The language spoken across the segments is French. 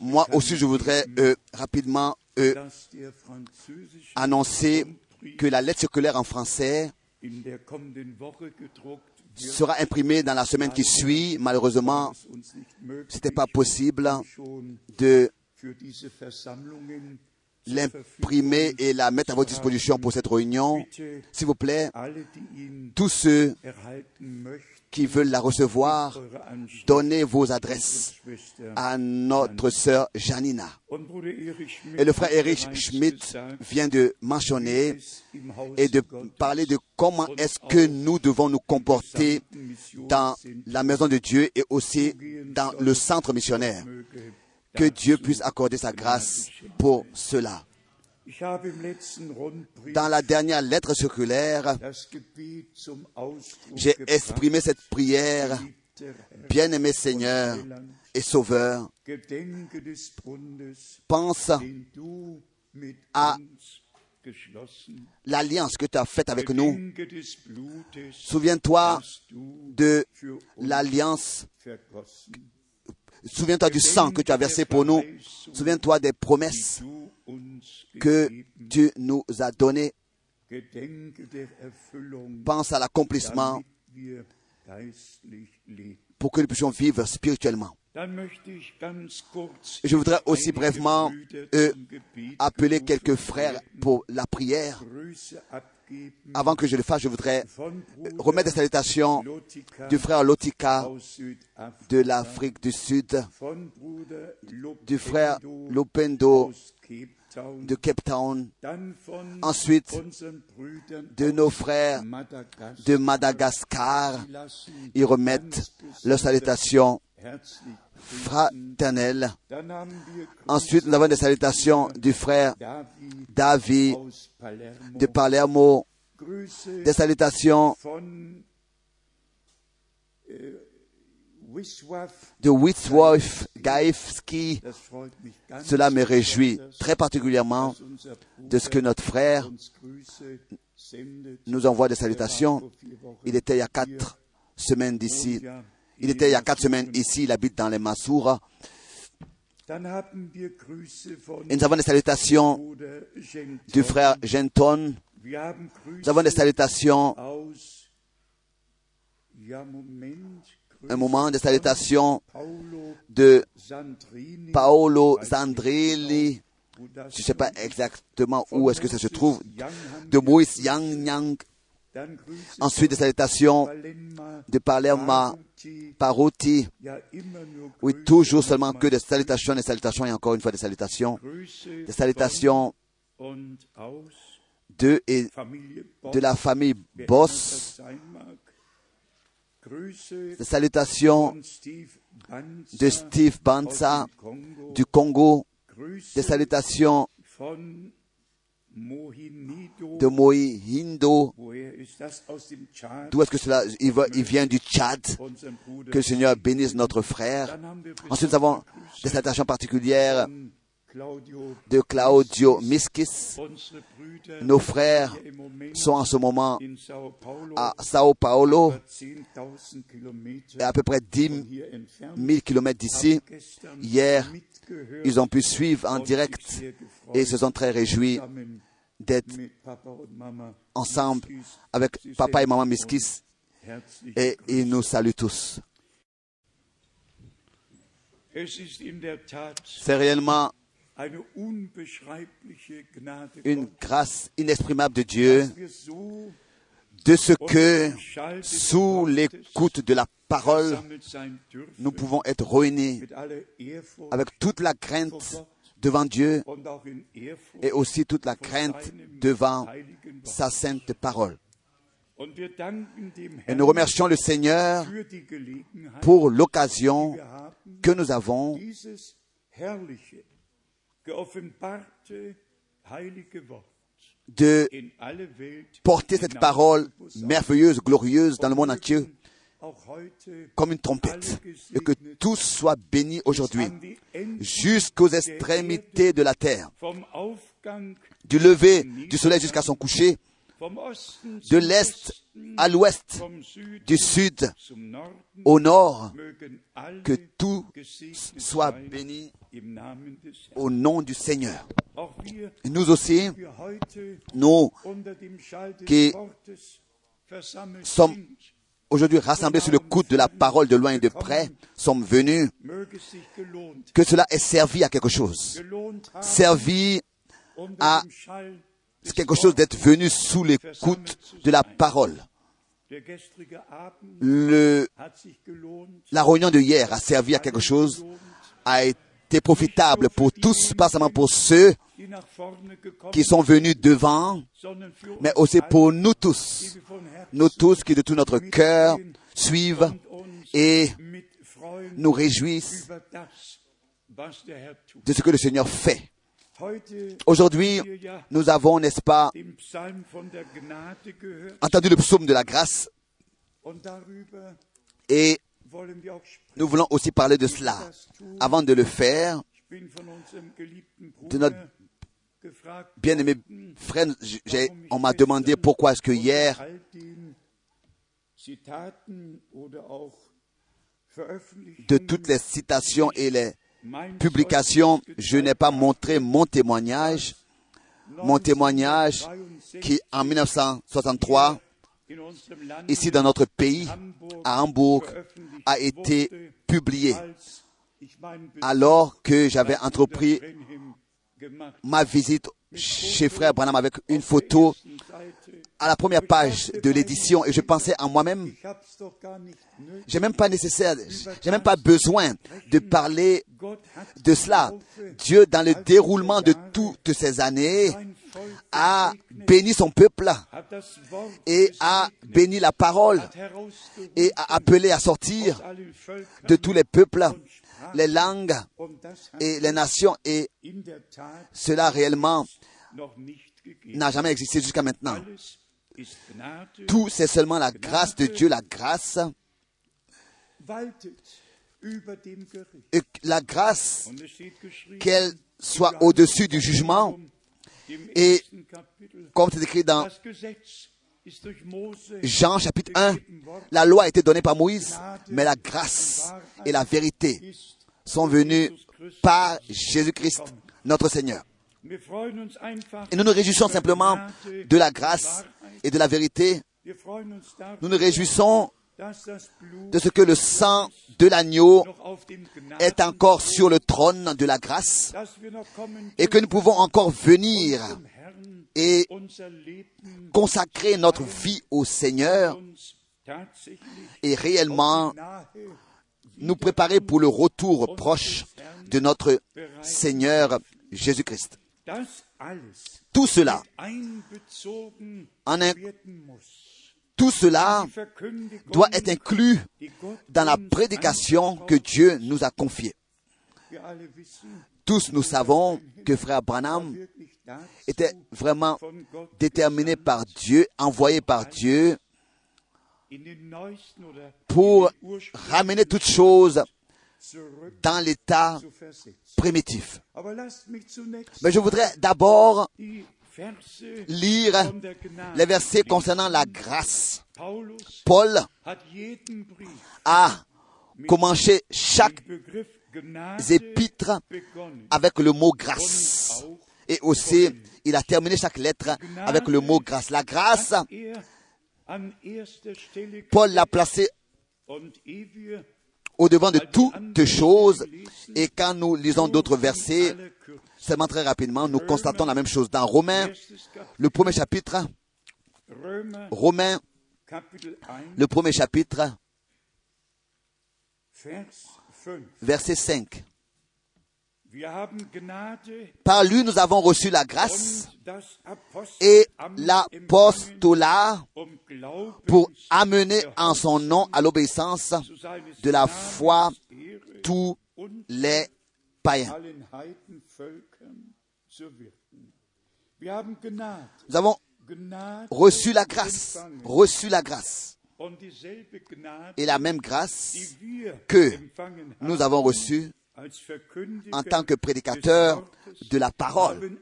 Moi aussi, je voudrais euh, rapidement euh, annoncer que la lettre circulaire en français sera imprimée dans la semaine qui suit. Malheureusement, möglich c'était pas possible de l'imprimer et la mettre à votre disposition pour cette réunion. S'il vous plaît, tous ceux qui veulent la recevoir, donnez vos adresses à notre sœur Janina. Et le frère Erich Schmidt vient de mentionner et de parler de comment est-ce que nous devons nous comporter dans la maison de Dieu et aussi dans le centre missionnaire. Que Dieu puisse accorder sa grâce pour cela. Dans la dernière lettre circulaire, j'ai exprimé cette prière, bien-aimé Seigneur et Sauveur, pense à l'alliance que tu as faite avec nous. Souviens-toi de l'alliance, souviens-toi du sang que tu as versé pour nous, souviens-toi des promesses que tu nous as données. Pense à l'accomplissement pour que nous puissions vivre spirituellement. Je voudrais aussi brièvement euh, appeler quelques frères pour la prière. Avant que je le fasse, je voudrais Bruder remettre des salutations du frère Lotika de l'Afrique du Sud, du frère Lopendo De Cape Town, ensuite de nos frères de Madagascar. Ils remettent leurs salutations fraternelles. Ensuite, nous avons des salutations du frère David de Palermo, des salutations Wisław, de mich ganz Cela me réjouit très particulièrement de ce que notre frère nous envoie des salutations. Il était il y a quatre semaines d'ici. Il était il y a quatre semaines ici. Il habite dans les Massoura. Et nous avons des salutations du frère Genton. Nous avons des salutations, un moment, salutations Paolo de. Paolo das Je ne sais pas exactement où est-ce que ça se trouve. De Moïse. Yang Yang. Ensuite, des salutations de Palerma. Parouti. Oui, toujours seulement que des salutations, des salutations et encore une fois des salutations. Des salutations de et de la famille Boss. Des salutations de Steve Banza du Congo. Des salutations de Mohindo. D'où est-ce que cela il, va- il vient du Tchad? Que le Seigneur bénisse notre frère. Ensuite, nous avons des salutations particulières. De Claudio Miskis. Nos frères sont en ce moment à Sao Paulo, über 10.000 Kilometer et à peu près 10 von hier entfernt. 000 kilomètres d'ici. Hier, Ils ont pu suivre en direct et se sont très réjouis d'être ensemble avec papa et maman Miskis et ils nous saluent tous. C'est réellement une grâce inexprimable de Dieu de ce que, sous l'écoute de la parole, nous pouvons être réunis avec toute la crainte devant Dieu et aussi toute la crainte devant sa sainte parole. Et nous remercions le Seigneur pour l'occasion que nous avons de porter cette parole merveilleuse, glorieuse dans le monde entier comme une trompette et que tous soient bénis aujourd'hui jusqu'aux extrémités de la terre, du lever du soleil jusqu'à son coucher, de l'est à l'ouest, du sud au nord, que tout soit béni au nom du Seigneur. Et nous aussi, nous qui sommes aujourd'hui rassemblés sur le coude de la parole de loin et de près, sommes venus, que cela ait servi à quelque chose. Servi à quelque chose d'être venu sous l'écoute de la parole. Le, la réunion de hier a servi à quelque chose, a été profitable pour tous, pas seulement pour ceux qui sont venus devant, mais aussi pour nous tous, nous tous qui de tout notre cœur suivent et nous réjouissent de ce que le Seigneur fait. Aujourd'hui, nous avons, n'est-ce pas, entendu le psaume de la grâce et nous voulons aussi parler de cela. Avant de le faire, De notre bien-aimé frère, on m'a demandé pourquoi est-ce que hier, de toutes les citations et les publications, je n'ai pas montré mon témoignage, mon témoignage qui, en 1963, in unserem Land ici dans notre pays, à Hambourg, a été publié alors que j'avais entrepris ma visite chez frère Branham avec une photo. À la première page de l'édition et je pensais en moi-même, j'ai même pas nécessaire, j'ai même pas besoin de parler de cela. Dieu, dans le déroulement de toutes ces années, a béni son peuple et a béni la parole et a appelé à sortir de tous les peuples, les langues et les nations et cela réellement n'a jamais existé jusqu'à maintenant. Tout, c'est seulement la grâce de Dieu, la grâce, la grâce qu'elle soit au-dessus du jugement, et comme c'est écrit dans Jean chapitre 1, la loi a été donnée par Moïse, mais la grâce et la vérité sont venues par Jésus-Christ, notre Seigneur. Et nous nous réjouissons simplement de la grâce et de la vérité. Nous nous réjouissons de ce que le sang de l'agneau est encore sur le trône de la grâce et que nous pouvons encore venir et consacrer notre vie au Seigneur et réellement nous préparer pour le retour proche de notre Seigneur Jésus-Christ. Tout cela, en un- tout cela doit être inclus dans la prédication que. Dieu nous a confiée. Tous nous savons que frère Branham était vraiment déterminé par Dieu, envoyé par Dieu pour ramener toutes choses dans l'état primitif. Zunächst Mais je voudrais d'abord lire les versets concernant la grâce. Paul a commencé chaque épître avec le mot grâce. Et aussi, il a terminé chaque lettre avec le mot grâce. La grâce, Paul l'a placée und ehe wir au devant de toutes choses. Et quand nous lisons d'autres versets, seulement très rapidement, nous constatons la même chose. Dans Romains, le premier chapitre, Romains, Kapitel 1, le premier chapitre, Vers 5. verset 5. Par lui, nous avons reçu la grâce et l'apostolat um pour amener en son nom à l'obéissance de la foi tous les païens. Nous avons reçu la grâce, reçu la grâce. Et la même grâce que nous avons reçue en tant que prédicateur de la parole.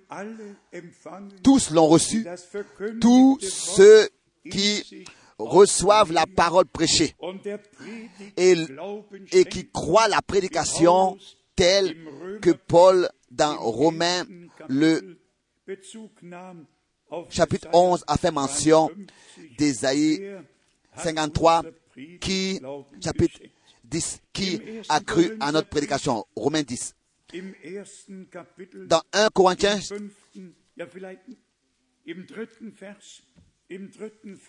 Tous l'ont reçu, tous ceux qui reçoivent la parole prêchée et, qui croient la prédication telle que Paul dans Romains le chapitre Jesaja 11 a fait mention 53. d'Ésaïe Er hat 53 unser Predigt qui, chapitre. 10, qui a cru à notre prédication. Romains 10. Im ersten Kapitel, Dans 1 Corinthiens,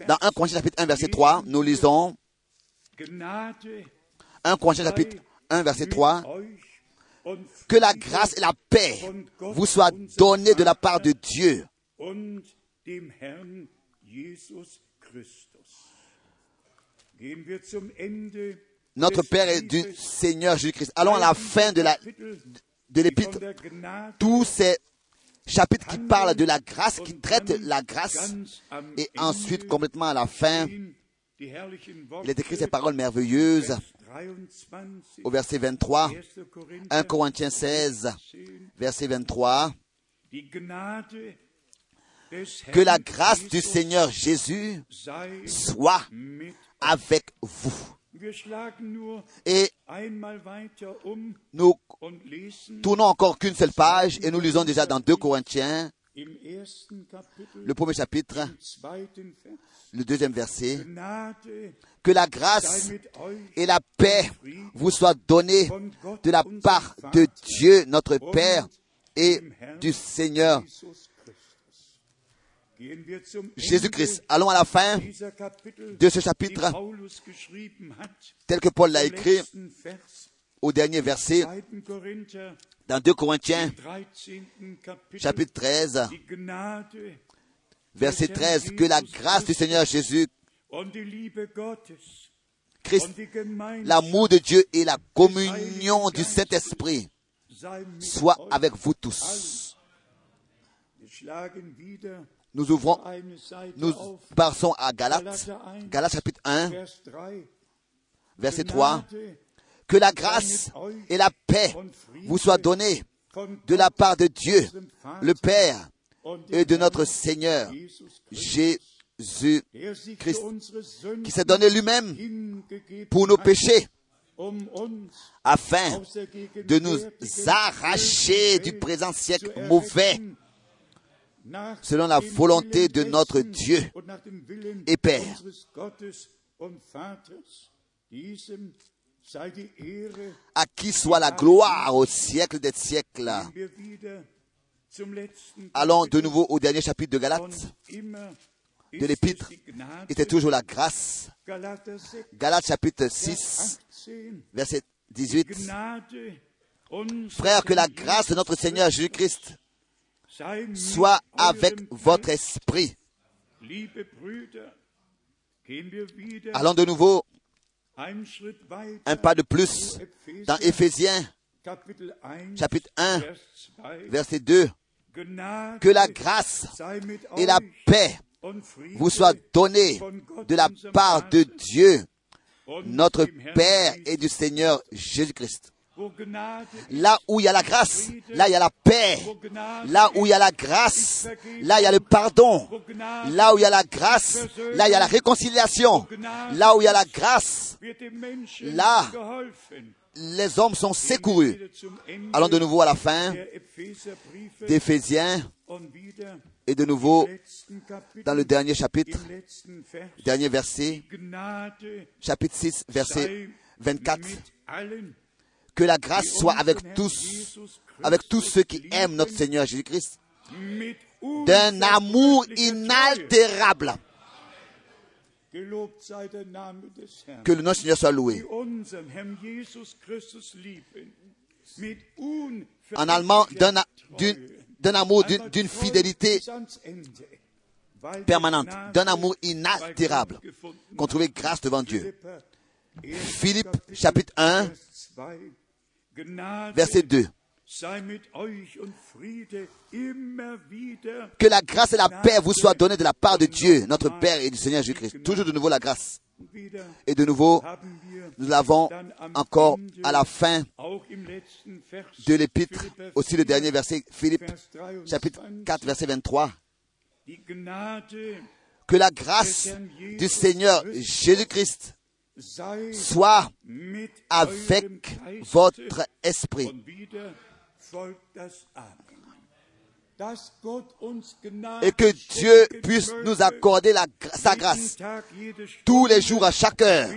dans 1 Corinthiens chapitre 1 verset 3, nous lisons. Gnade 1 Corinthiens chapitre 1 verset mit 3, euch und que la grâce et la paix vous soient données de la part de Dieu notre Père et du. Seigneur Jésus-Christ. Allons à la fin de la de l'épître. Tous ces chapitres qui parlent de la grâce, qui traitent la grâce, am et ensuite complètement à la fin, il est écrit ces paroles merveilleuses Vers 23, au verset 23, 1. Korinther 1 Corinthiens 16, 10, verset 23, die Gnade des que la grâce du Seigneur Jésus soit avec vous. Et um nous tournons encore qu'une seule page et nous lisons déjà dans 2 Corinthiens, le premier chapitre, le deuxième verset, que la grâce et la paix vous soient données de la part de Dieu notre Père et du Seigneur Jésus-Christ. Allons à la fin de ce chapitre, tel que Paul l'a écrit au dernier verset, 2. Korinther, dans 2 Corinthiens, 13. Kapitel, chapitre 13, die Gnade verset 13, que la grâce du Seigneur Jésus Christ, l'amour de Dieu et la communion du Saint-Esprit soient avec vous tous. Nous ouvrons, nous passons à Galates, Galates chapitre 1, Vers 3. verset 3. Gnade Que la grâce et la paix vous soient données de la part de Dieu, le Père, et de notre Seigneur Jesus Christus, Jésus, der sich Christ, für unsere Sünden qui s'est donné lui-même pour nos péchés, um afin de nous arracher du présent siècle mauvais, selon la volonté de notre Dieu et Père. à qui soit la gloire au siècle des siècles. Allons de nouveau au dernier chapitre de Galates. de l'épître était toujours la grâce. Galater 6, Galates chapitre Vers 6, 18. verset 18. Gnade unseres Frères, que la grâce de notre Seigneur Jésus-Christ soit avec votre esprit. Allons de nouveau un pas de plus dans Éphésiens Kapitel 1, chapitre 1, Vers 2. verset 2. Gnade Que la grâce et la paix vous soient données de la part de Dieu, notre Père et du Seigneur Jésus-Christ. Là où il y a la grâce, là il y a la paix. Là où il y a la grâce, là il y a le pardon. Là où il y a la grâce, là il y a la réconciliation. Là où il y a la grâce, Là, les hommes sont secourus. Allons de nouveau à la fin d'Éphésiens et de nouveau dans le dernier chapitre, dernier verset, chapitre 6, verset sei 24. Que la grâce soit avec tous, avec tous ceux qui aiment notre Seigneur Jésus-Christ, d'un amour inaltérable. Que le nom du Seigneur soit loué. En allemand, d'un amour, d'une fidélité permanente, d'un amour inaltérable, qu'on trouvait grâce devant Dieu. Philippe, chapitre 1, Vers 2. Gnade verset 2. sei mit euch und Friede immer wieder Que la grâce et la paix vous soient données de la part de Dieu, notre Père et du Seigneur Jésus-Christ. Toujours de nouveau la grâce. Et de nouveau, nous l'avons encore à la fin de l'épître, aussi le 4, dernier verset, Philippe, Vers 23, chapitre 4, verset 23. die Gnade Que la grâce du Seigneur Jésus-Christ soit avec votre esprit. Et que Dieu puisse nous accorder sa grâce tous les jours, à chaque heure,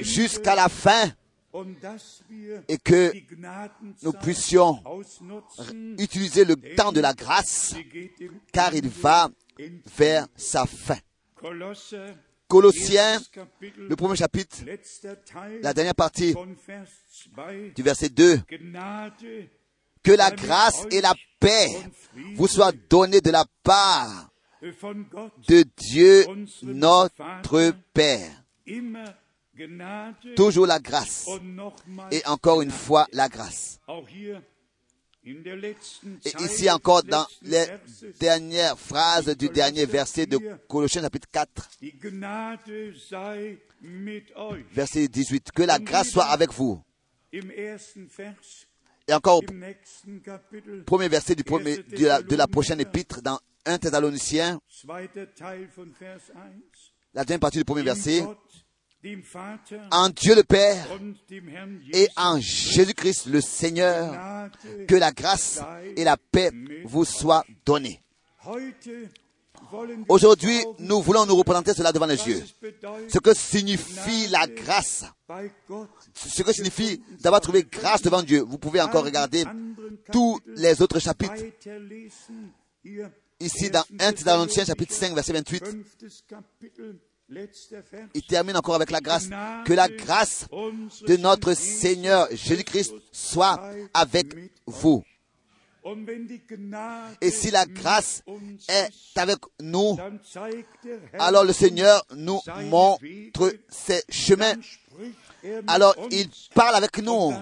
jusqu'à la fin, et que nous puissions utiliser le temps de la grâce, car il va vers sa fin. Colossiens, le premier chapitre, la dernière partie von Vers 2. du verset 2, Gnade que la grâce et la paix vous soient données de la part de Dieu notre Père. Toujours la grâce. Et encore une fois, la grâce. Et ici encore dans les dernières phrases du dernier verset de Colossiens chapitre 4, die Gnade sei mit euch. verset 18. Que la grâce soit avec vous. Et encore premier verset du premier, de, la, de la prochaine épître dans 1 Thessaloniciens, zweiter Teil von Vers 1. la deuxième partie du premier verset. En Dieu le Père et en Jésus-Christ le Seigneur, que la grâce et la paix vous soient données. Aujourd'hui, nous voulons nous représenter cela devant les yeux. Ce que signifie la grâce, ce que signifie d'avoir trouvé grâce devant Dieu. Vous pouvez encore regarder tous les autres chapitres. Ici, dans 1 Thessaloniciens chapitre 5, verset 28, il termine encore avec la grâce. Que la grâce de notre Seigneur Jésus-Christ soit avec vous. Et si la grâce est avec nous, alors le Seigneur nous montre ses chemins. Alors il parle avec nous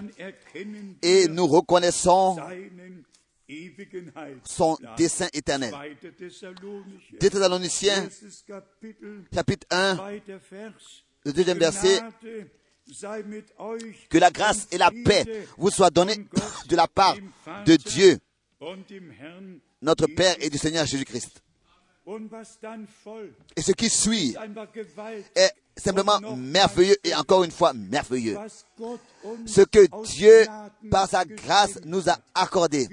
et nous reconnaissons. Son dessein éternel. Zweiter Thessalonicher, 2 Thessaloniciens chapitre 1, zweiter Vers. le deuxième verset, que la grâce et la paix vous soient données de la part de Dieu, notre Père et du Seigneur Jésus-Christ. Et ce qui suit est simplement merveilleux et encore une fois merveilleux. Ce que Dieu, par sa grâce, nous a accordé.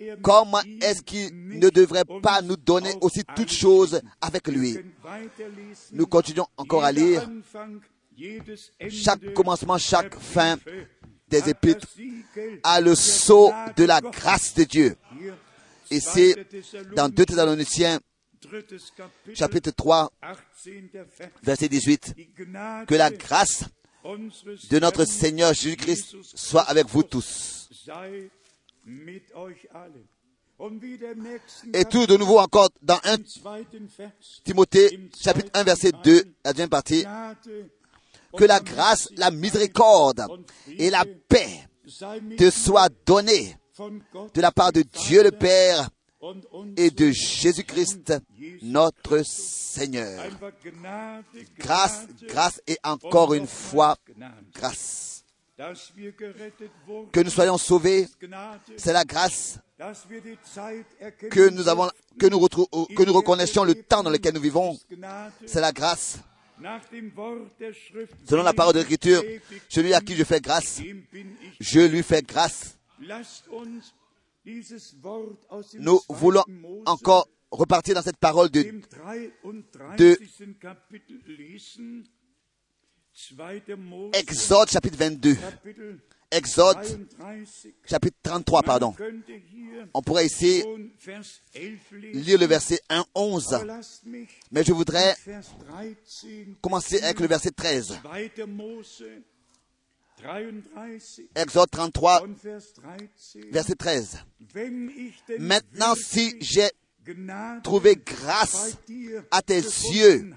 Er Comment est-ce qu'il ne devrait pas nous donner aussi toutes choses avec lui? Nous continuons encore à lire chaque commencement, chaque fin des épîtres à le sceau de la grâce de Dieu. Et c'est dans 2 Thessaloniciens chapitre 3, 18. Vers. verset 18, Die Gnade que la grâce de notre Seigneur Jésus-Christ soit avec vous tous. Et tout de nouveau encore dans 1 Kapitel, zweiten Vers, Timothée chapitre 1 verset 2, la deuxième partie, que la grâce, la miséricorde et la paix te soient données de la part de Dieu le Père et de Jésus-Christ notre Seigneur. Grâce, grâce et encore une fois grâce. Que nous soyons sauvés, c'est la grâce que nous reconnaissions le temps dans lequel nous vivons. C'est la grâce. Selon la parole de l'Écriture, celui à qui je fais grâce, je lui fais grâce. Nous voulons encore repartir dans cette parole de dem 33. Kapitel lesen. 2. Mose, Exode chapitre 22. Kapitel Exode 33. chapitre 33, pardon. On pourrait ici schon Vers 11 lesen. lire le verset 1, 11. Aber lasst mich Mais je voudrais Vers 13, commencer avec le verset 13. 2. Mose 33 Exode 33, und Vers 13. verset 13. Wenn ich denn Maintenant, si j'ai trouvé grâce à tes yeux,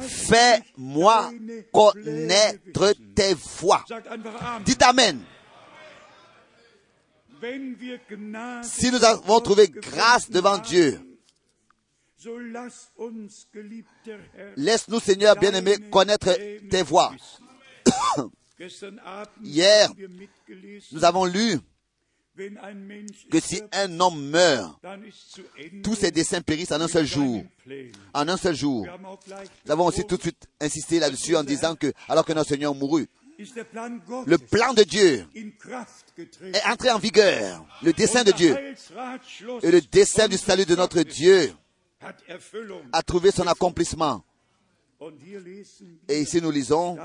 fais-moi connaître tes voies. Dites Amen. Si nous avons trouvé grâce devant Dieu, laisse-nous, Seigneur bien-aimé, connaître tes voies. Hier, Nous avons lu que si un homme meurt, tous ses desseins périssent en un seul jour. En un seul jour. Nous avons aussi tout de suite insisté là-dessus en disant que, alors que notre Seigneur mourut, le plan de Dieu est entré en vigueur. Le dessein de Dieu et le dessein du salut de notre Dieu a trouvé son accomplissement. Et ici nous lisons.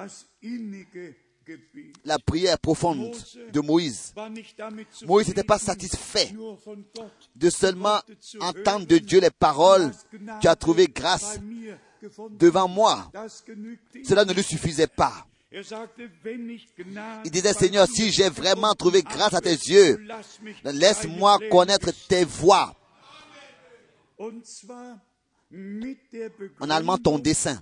La prière profonde de Moïse. Moïse n'était pas satisfait de seulement entendre de Dieu les paroles. Tu as trouvé grâce devant moi. Cela ne lui suffisait pas. Il disait, Seigneur, si j'ai vraiment trouvé grâce à tes yeux, laisse-moi connaître tes voies. En allemand, ton dessein.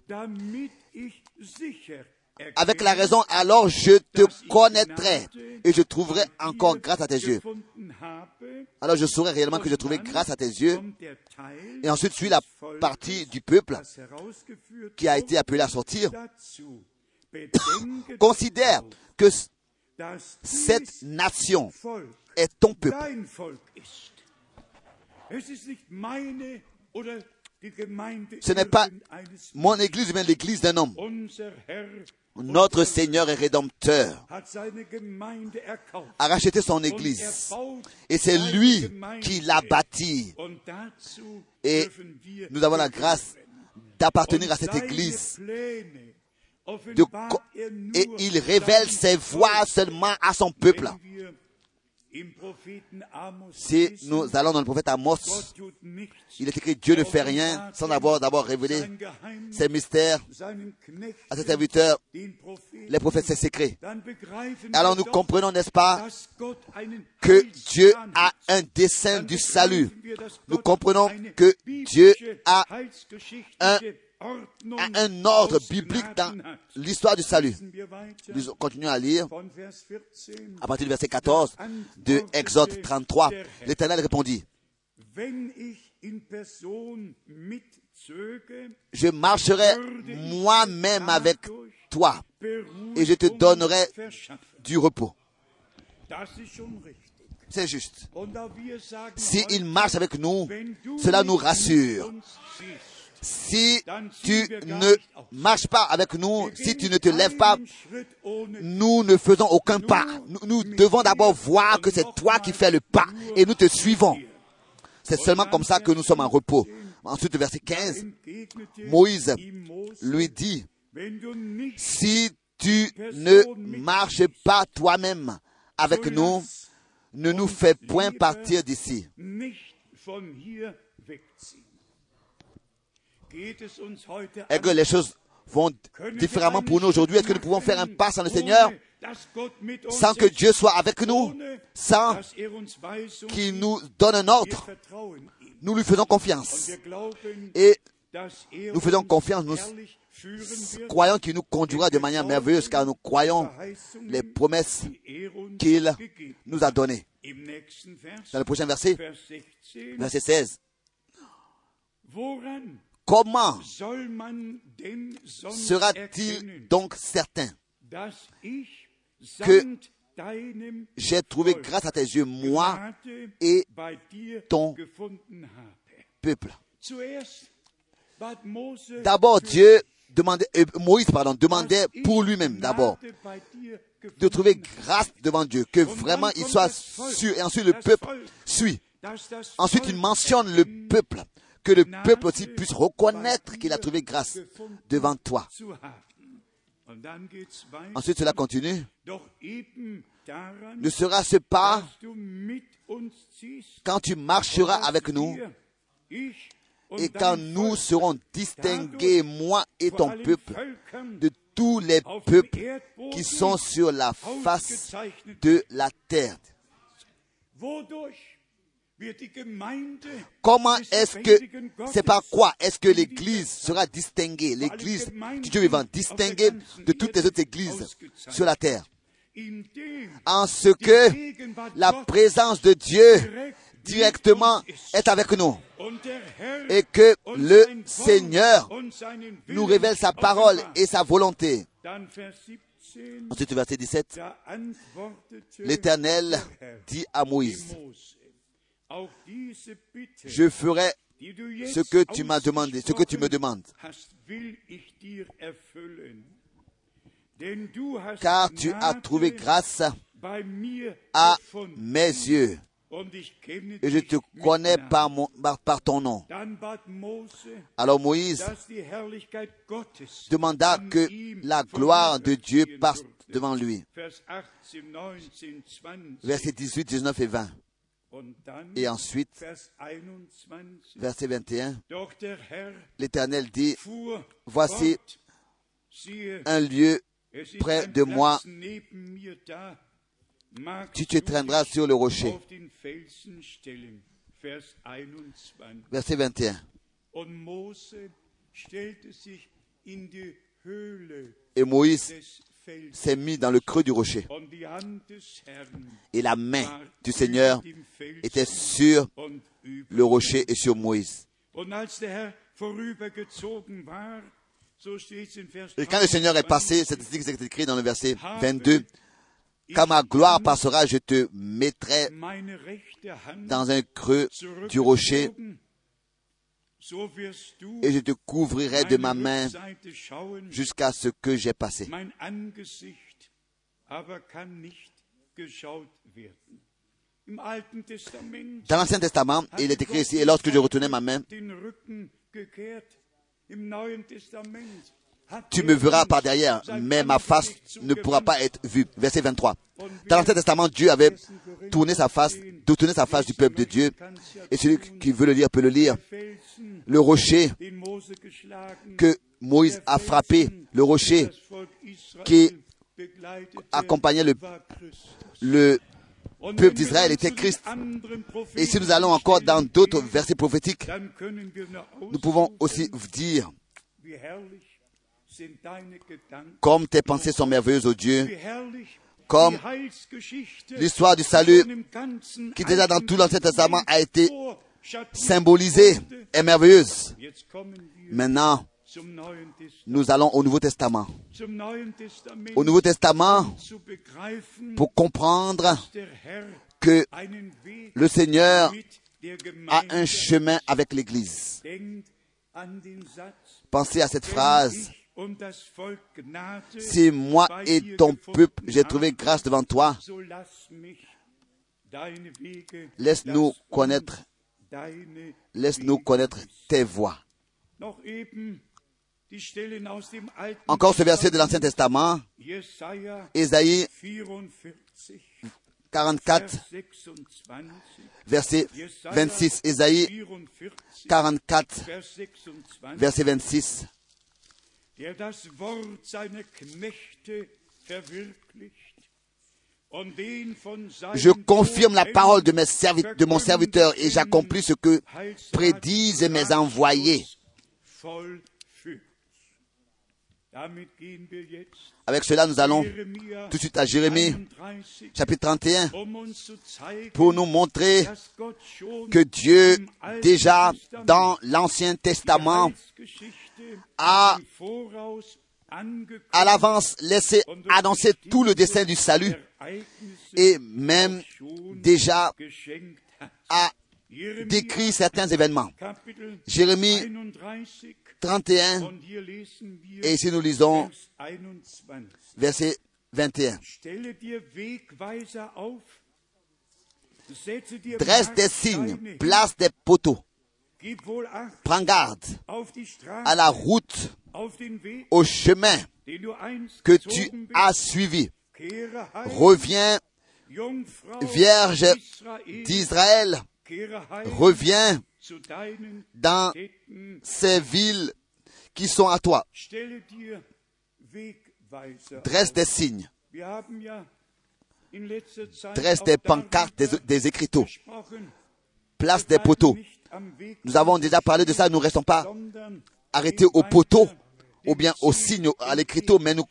Avec la raison, alors je te connaîtrai et je trouverai encore grâce à tes yeux. Alors je saurai réellement que j'ai trouvé grâce à tes yeux. Et ensuite suit la partie du peuple qui a été appelé à sortir. Considère que cette nation est ton peuple. Ce n'est pas mon église, mais l'église d'un homme. Notre Seigneur et Rédempteur a racheté son église. Et c'est lui qui l'a bâtie. Et nous avons la grâce d'appartenir à cette église. De er et il révèle ses voies seulement à son peuple. Si nous allons dans le prophète Amos, il est écrit Dieu ne fait rien sans avoir d'abord révélé ses mystères à ses serviteurs, les prophètes, ses secrets. Alors nous comprenons, n'est-ce pas, que Dieu a un dessein du salut. Nous comprenons que Dieu a un- A un ordre biblique dans l'histoire du salut. Nous continuons à lire von Vers 14. à partir du verset 14 de Exode 33. L'Éternel répondit, je marcherai moi-même avec toi et je te donnerai du repos. C'est juste. S'il marche avec nous, cela nous rassure. Si tu ne marches pas avec nous, si tu ne te lèves pas, nous ne faisons aucun pas. Nous, devons d'abord voir que c'est toi qui fais le pas et nous te suivons. C'est seulement comme ça que nous sommes en repos. Ensuite, verset 15, entgegnete Moïse lui dit, si tu ne marches pas toi-même avec nous, ne nous fais point partir d'ici. Est-ce que les choses vont différemment pour nous aujourd'hui? Est-ce que nous pouvons faire un pas sans le Seigneur? Sans que Dieu soit avec nous, sans qu'il nous donne un ordre? Nous lui faisons confiance. Et nous faisons confiance, nous croyons qu'il nous conduira de manière merveilleuse car nous croyons les promesses qu'il nous a données. Dans le prochain verset, verset 16, comment sera-t-il donc certain que j'ai trouvé grâce à tes yeux, moi et ton peuple? D'abord, Dieu demandait, euh, Moïse, pardon, demandait pour lui-même d'abord de trouver grâce devant Dieu, que vraiment il soit sûr, et ensuite le peuple suit. Ensuite, il mentionne le peuple, que le peuple aussi puisse reconnaître qu'il a trouvé grâce devant toi. Ensuite, cela continue. Ne sera-ce pas quand tu marcheras avec nous et quand nous serons distingués, moi et ton peuple, de tous les peuples qui sont sur la face de la terre. Comment est-ce que, c'est par quoi est-ce que l'Église sera distinguée, l'Église du Dieu vivant, distinguée de toutes les autres églises sur la terre. En ce que la présence de Dieu directement est avec nous et que le Seigneur nous révèle sa parole et sa volonté. Ensuite, verset 17, da antwortete l'Éternel dit à Moïse, je ferai ce que tu m'as demandé, ce que tu me demandes, car tu as trouvé grâce à mes yeux, et je te connais par, mon, par, par ton nom. Alors Moïse demanda an que la gloire de Dieu passe devant lui. Vers 18, 19, 20. Versets 18, 19 et 20. Et ensuite, Vers 21. verset 21, Doch der Herr l'Éternel dit, Voici un lieu près de moi. tu te du traîneras dich sur le rocher. Auf den Felsen stellen. Vers 21. Verset 21. Und Mose stellte sich in die Höhle Et Moïse. S'est mis dans le creux du rocher. Et la main du Seigneur était sur le rocher et sur Moïse. Et quand le Seigneur est passé, 23, c'est écrit dans le verset 22, quand ma gloire passera, je te mettrai dans un creux du rocher et je te couvrirai de ma main jusqu'à ce que j'ai passé. Dans l'Ancien Testament, il est écrit ici, et lorsque je retournais ma main, tu me verras par derrière, mais ma face ne pourra pas être vue. Verset 23. Dans l'Ancien Testament, Dieu avait tourné sa face, détourné sa face du peuple de Dieu, et celui qui veut le lire peut le lire. Le rocher que Moïse a frappé, le rocher qui accompagnait le, le peuple d'Israël était Christ. Et si nous allons encore dans d'autres versets prophétiques, nous pouvons aussi dire, comme tes pensées sont merveilleuses, ô Dieu, wie herrlich comme l'histoire du salut qui déjà dans tout l'Ancien Testament a été symbolisée est merveilleuse. Maintenant, nous allons au Nouveau Testament. Au Nouveau Testament, pour comprendre que le Seigneur a un chemin avec l'Église. Pensez à cette phrase. Si moi et ton peuple, j'ai trouvé grâce devant toi, laisse-nous connaître, laisse-nous connaître tes voies. Encore ce verset de l'Ancien Testament, Ésaïe 44, 44, Vers 26. verset Jesaja 26. Ésaïe 44, 44, Vers 26. verset 26. Je confirme la parole de, mes de mon serviteur et j'accomplis ce que prédisent mes envoyés. Avec cela, nous allons tout de suite à Jérémie, 31, chapitre 31, um uns zu zeigen, pour nous montrer que Dieu, déjà dans l'Ancien Testament, a à l'avance laissé annoncer tout le dessein du salut et même déjà a décrit certains événements. Jérémie 31 31, und hier lesen wir et ici nous lisons Vers 21. verset 21. Stelle dir Wegweiser auf, setze dir Dresse des signes, place des poteaux, prends garde à la route, au chemin que tu as suivi. Reviens, Vierge d'Israël, reviens dans ces villes qui sont à toi. Dresse des signes, dresse des pancartes, des, des écriteaux, place des poteaux. Nous avons déjà parlé de ça, nous ne restons pas arrêtés au poteau ou bien au signe, à l'écriteau, mais nous,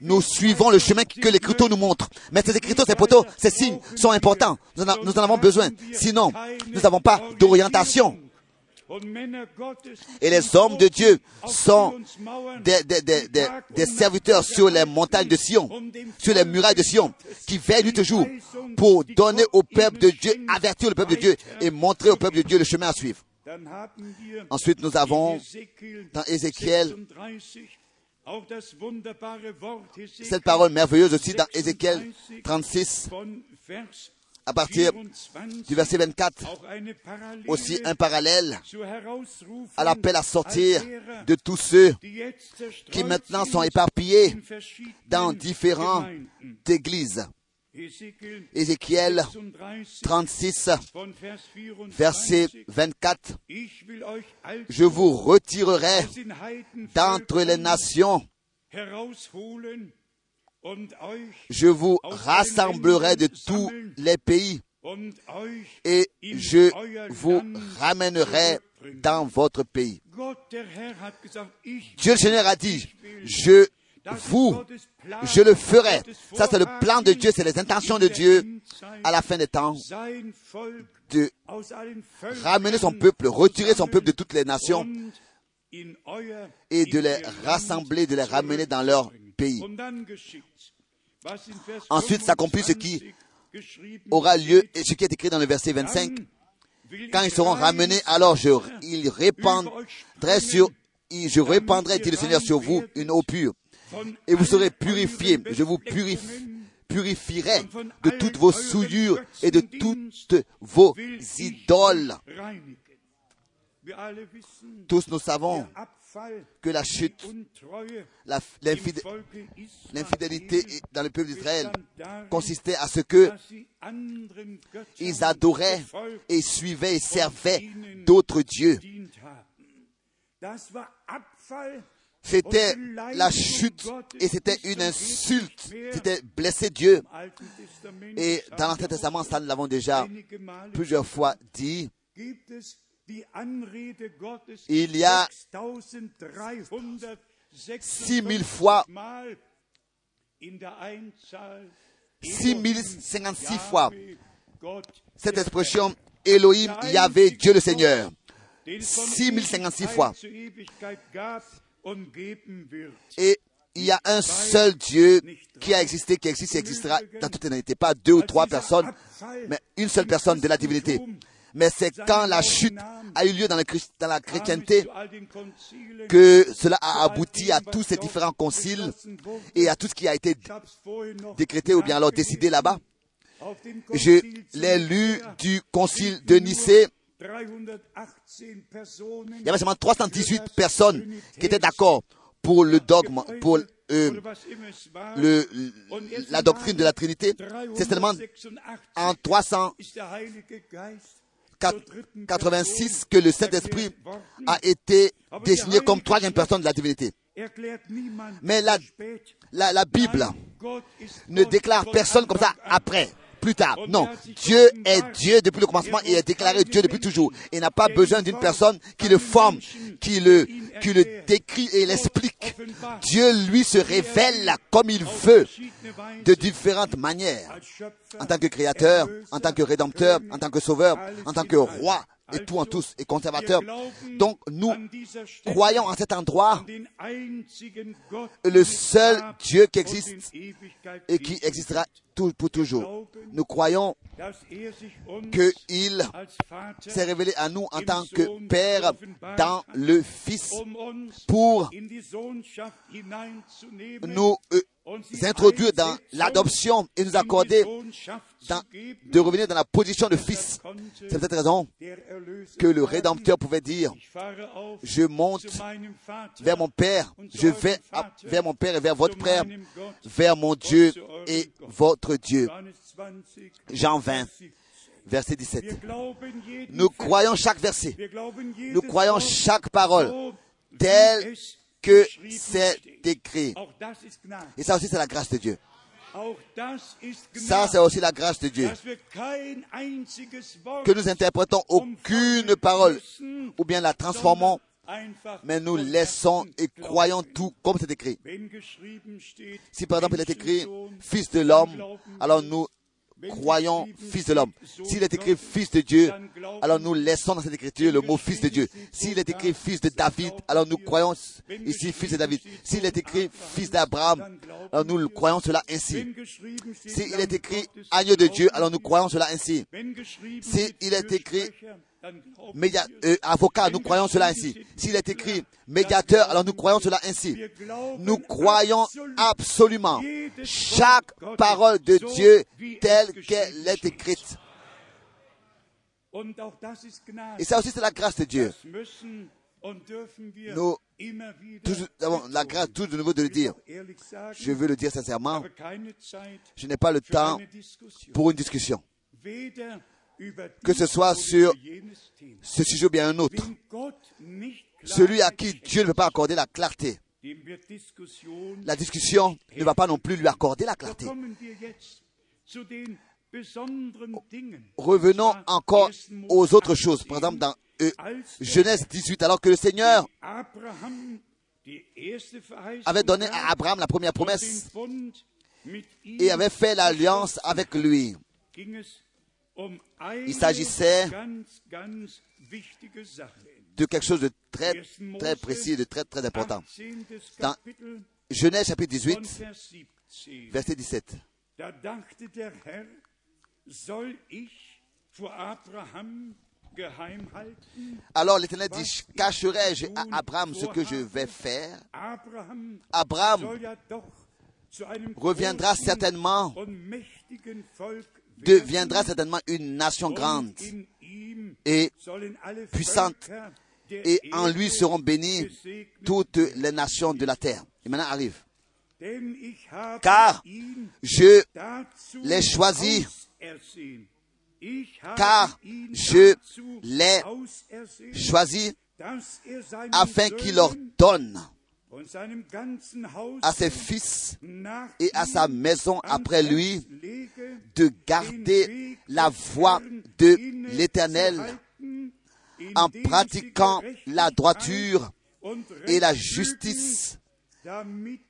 nous suivons le chemin que l'écriteau nous montre. Mais ces écriteaux, ces poteaux, ces signes sont importants. Nous en, nous avons besoin. Sinon, nous n'avons pas d'orientation. Et les hommes de Dieu sont des, serviteurs sur les montagnes de Sion, sur les murailles de Sion, qui veillent jour pour donner au peuple de Dieu, avertir le peuple de Dieu et montrer au peuple de Dieu le chemin à suivre. Ensuite, nous avons dans Ézéchiel cette parole merveilleuse aussi dans Ézéchiel 36 à partir du verset 24, aussi un parallèle à l'appel à sortir de tous ceux qui maintenant sont éparpillés dans différentes églises. Ézéchiel 36, verset 24. Je vous retirerai d'entre les nations. Je vous rassemblerai de tous les pays et je vous ramènerai dans votre pays. Dieu le Seigneur a dit, je vous, je le ferai. Ça, c'est le plan de Dieu, c'est les intentions de Dieu à la fin des temps de ramener son peuple, retirer son peuple de toutes les nations et de les rassembler, de les ramener dans leur pays. Ensuite s'accomplit ce qui aura lieu et ce qui est écrit dans le verset 25. Quand ils seront ramenés, alors je, ils répandrai sur, je répandrai, dit le Seigneur, sur vous une eau pure. Et vous serez purifiés. Je vous purifierai de toutes vos souillures et de toutes vos idoles. Tous nous savons que la chute, l'infidélité dans le peuple d'Israël consistait à ce que ils adoraient et suivaient et servaient d'autres dieux. C'était la chute et c'était une insulte. C'était blesser Dieu. Et dans l'Ancien Testament, ça nous l'avons déjà plusieurs fois dit. Il y a 6000 fois, 6056 fois, cette expression Elohim, Yahvé, Dieu le Seigneur. 6056 fois. Et il y a un seul Dieu qui a existé, qui existe et existera dans toute l'éternité. Pas deux ou trois personnes, mais une seule personne de la divinité mais c'est quand la chute a eu lieu dans, la chrétienté que cela a abouti à tous ces différents conciles et à tout ce qui a été décrété ou bien alors décidé là-bas. Je l'ai lu du concile de Nicée. Il y avait seulement 318 personnes qui étaient d'accord pour le dogme, pour euh, le, la doctrine de la Trinité. C'est seulement en 300 86 que le Saint-Esprit a été désigné comme troisième personne de la divinité. Mais la, la, la Bible ne déclare personne comme ça après plus tard. Non, Dieu est Dieu depuis le commencement et est déclaré Dieu depuis toujours. Il n'a pas besoin d'une personne qui le forme, qui le, qui le décrit et l'explique. Dieu, lui, se révèle comme il veut, de différentes manières. En tant que créateur, en tant que rédempteur, en tant que sauveur, en tant que roi, et tout en tous, et conservateur. Donc nous croyons en cet endroit le seul Dieu qui existe et qui existera pour toujours. Nous croyons qu'il s'est révélé à nous en tant que Père dans le Fils pour nous euh, introduire dans l'adoption et nous accorder de revenir dans la position de fils. C'est cette raison que le Rédempteur pouvait dire, je monte vers mon Père, je vais vers mon Père et vers votre Père, vers mon Dieu et votre Dieu. Jean 20, verset 17. Nous croyons chaque verset. Nous croyons chaque parole telle que c'est écrit. Et ça aussi, c'est la grâce de Dieu. Ça, c'est aussi la grâce de Dieu. Que nous interprétons aucune parole ou bien la transformons, mais nous laissons et croyons tout comme c'est écrit. Si par exemple il est écrit Fils de l'homme, alors nous croyons fils de l'homme. S'il est écrit fils de Dieu, alors nous laissons dans cette écriture le mot fils de Dieu. S'il est écrit fils de David, alors nous croyons ici fils de David. S'il est écrit fils d'Abraham, alors nous croyons cela ainsi. S'il est écrit agneau de Dieu, alors nous croyons cela ainsi. S'il est écrit euh, avocat, nous croyons cela ainsi. S'il est écrit médiateur, alors nous croyons cela ainsi. Nous croyons absolument chaque parole de Dieu telle qu'elle est écrite. Et ça aussi, c'est la grâce de Dieu. Nous avons la grâce tout de nouveau de le dire. Je veux le dire sincèrement. Je n'ai pas le temps pour une discussion que ce soit sur ce sujet ou bien un autre. Celui à qui Dieu ne veut pas accorder la clarté. La discussion ne va pas non plus lui accorder la clarté. Revenons encore aux autres choses. Par exemple, dans euh, Genèse 18, alors que le Seigneur avait donné à Abraham la première promesse et avait fait l'alliance avec lui. Il s'agissait de quelque chose de très, très précis, de très, très important. Dans Genèse chapitre 18, verset 17. Alors l'Éternel dit, cacherai-je à Abraham ce que je vais faire? Abraham reviendra certainement deviendra certainement une nation grande et puissante. Et en lui seront bénies toutes les nations de la terre. Et maintenant arrive. Car je l'ai choisi. Car je l'ai choisi afin qu'il leur donne à ses fils et à sa maison après lui de garder la voie de l'Éternel en pratiquant la droiture et la justice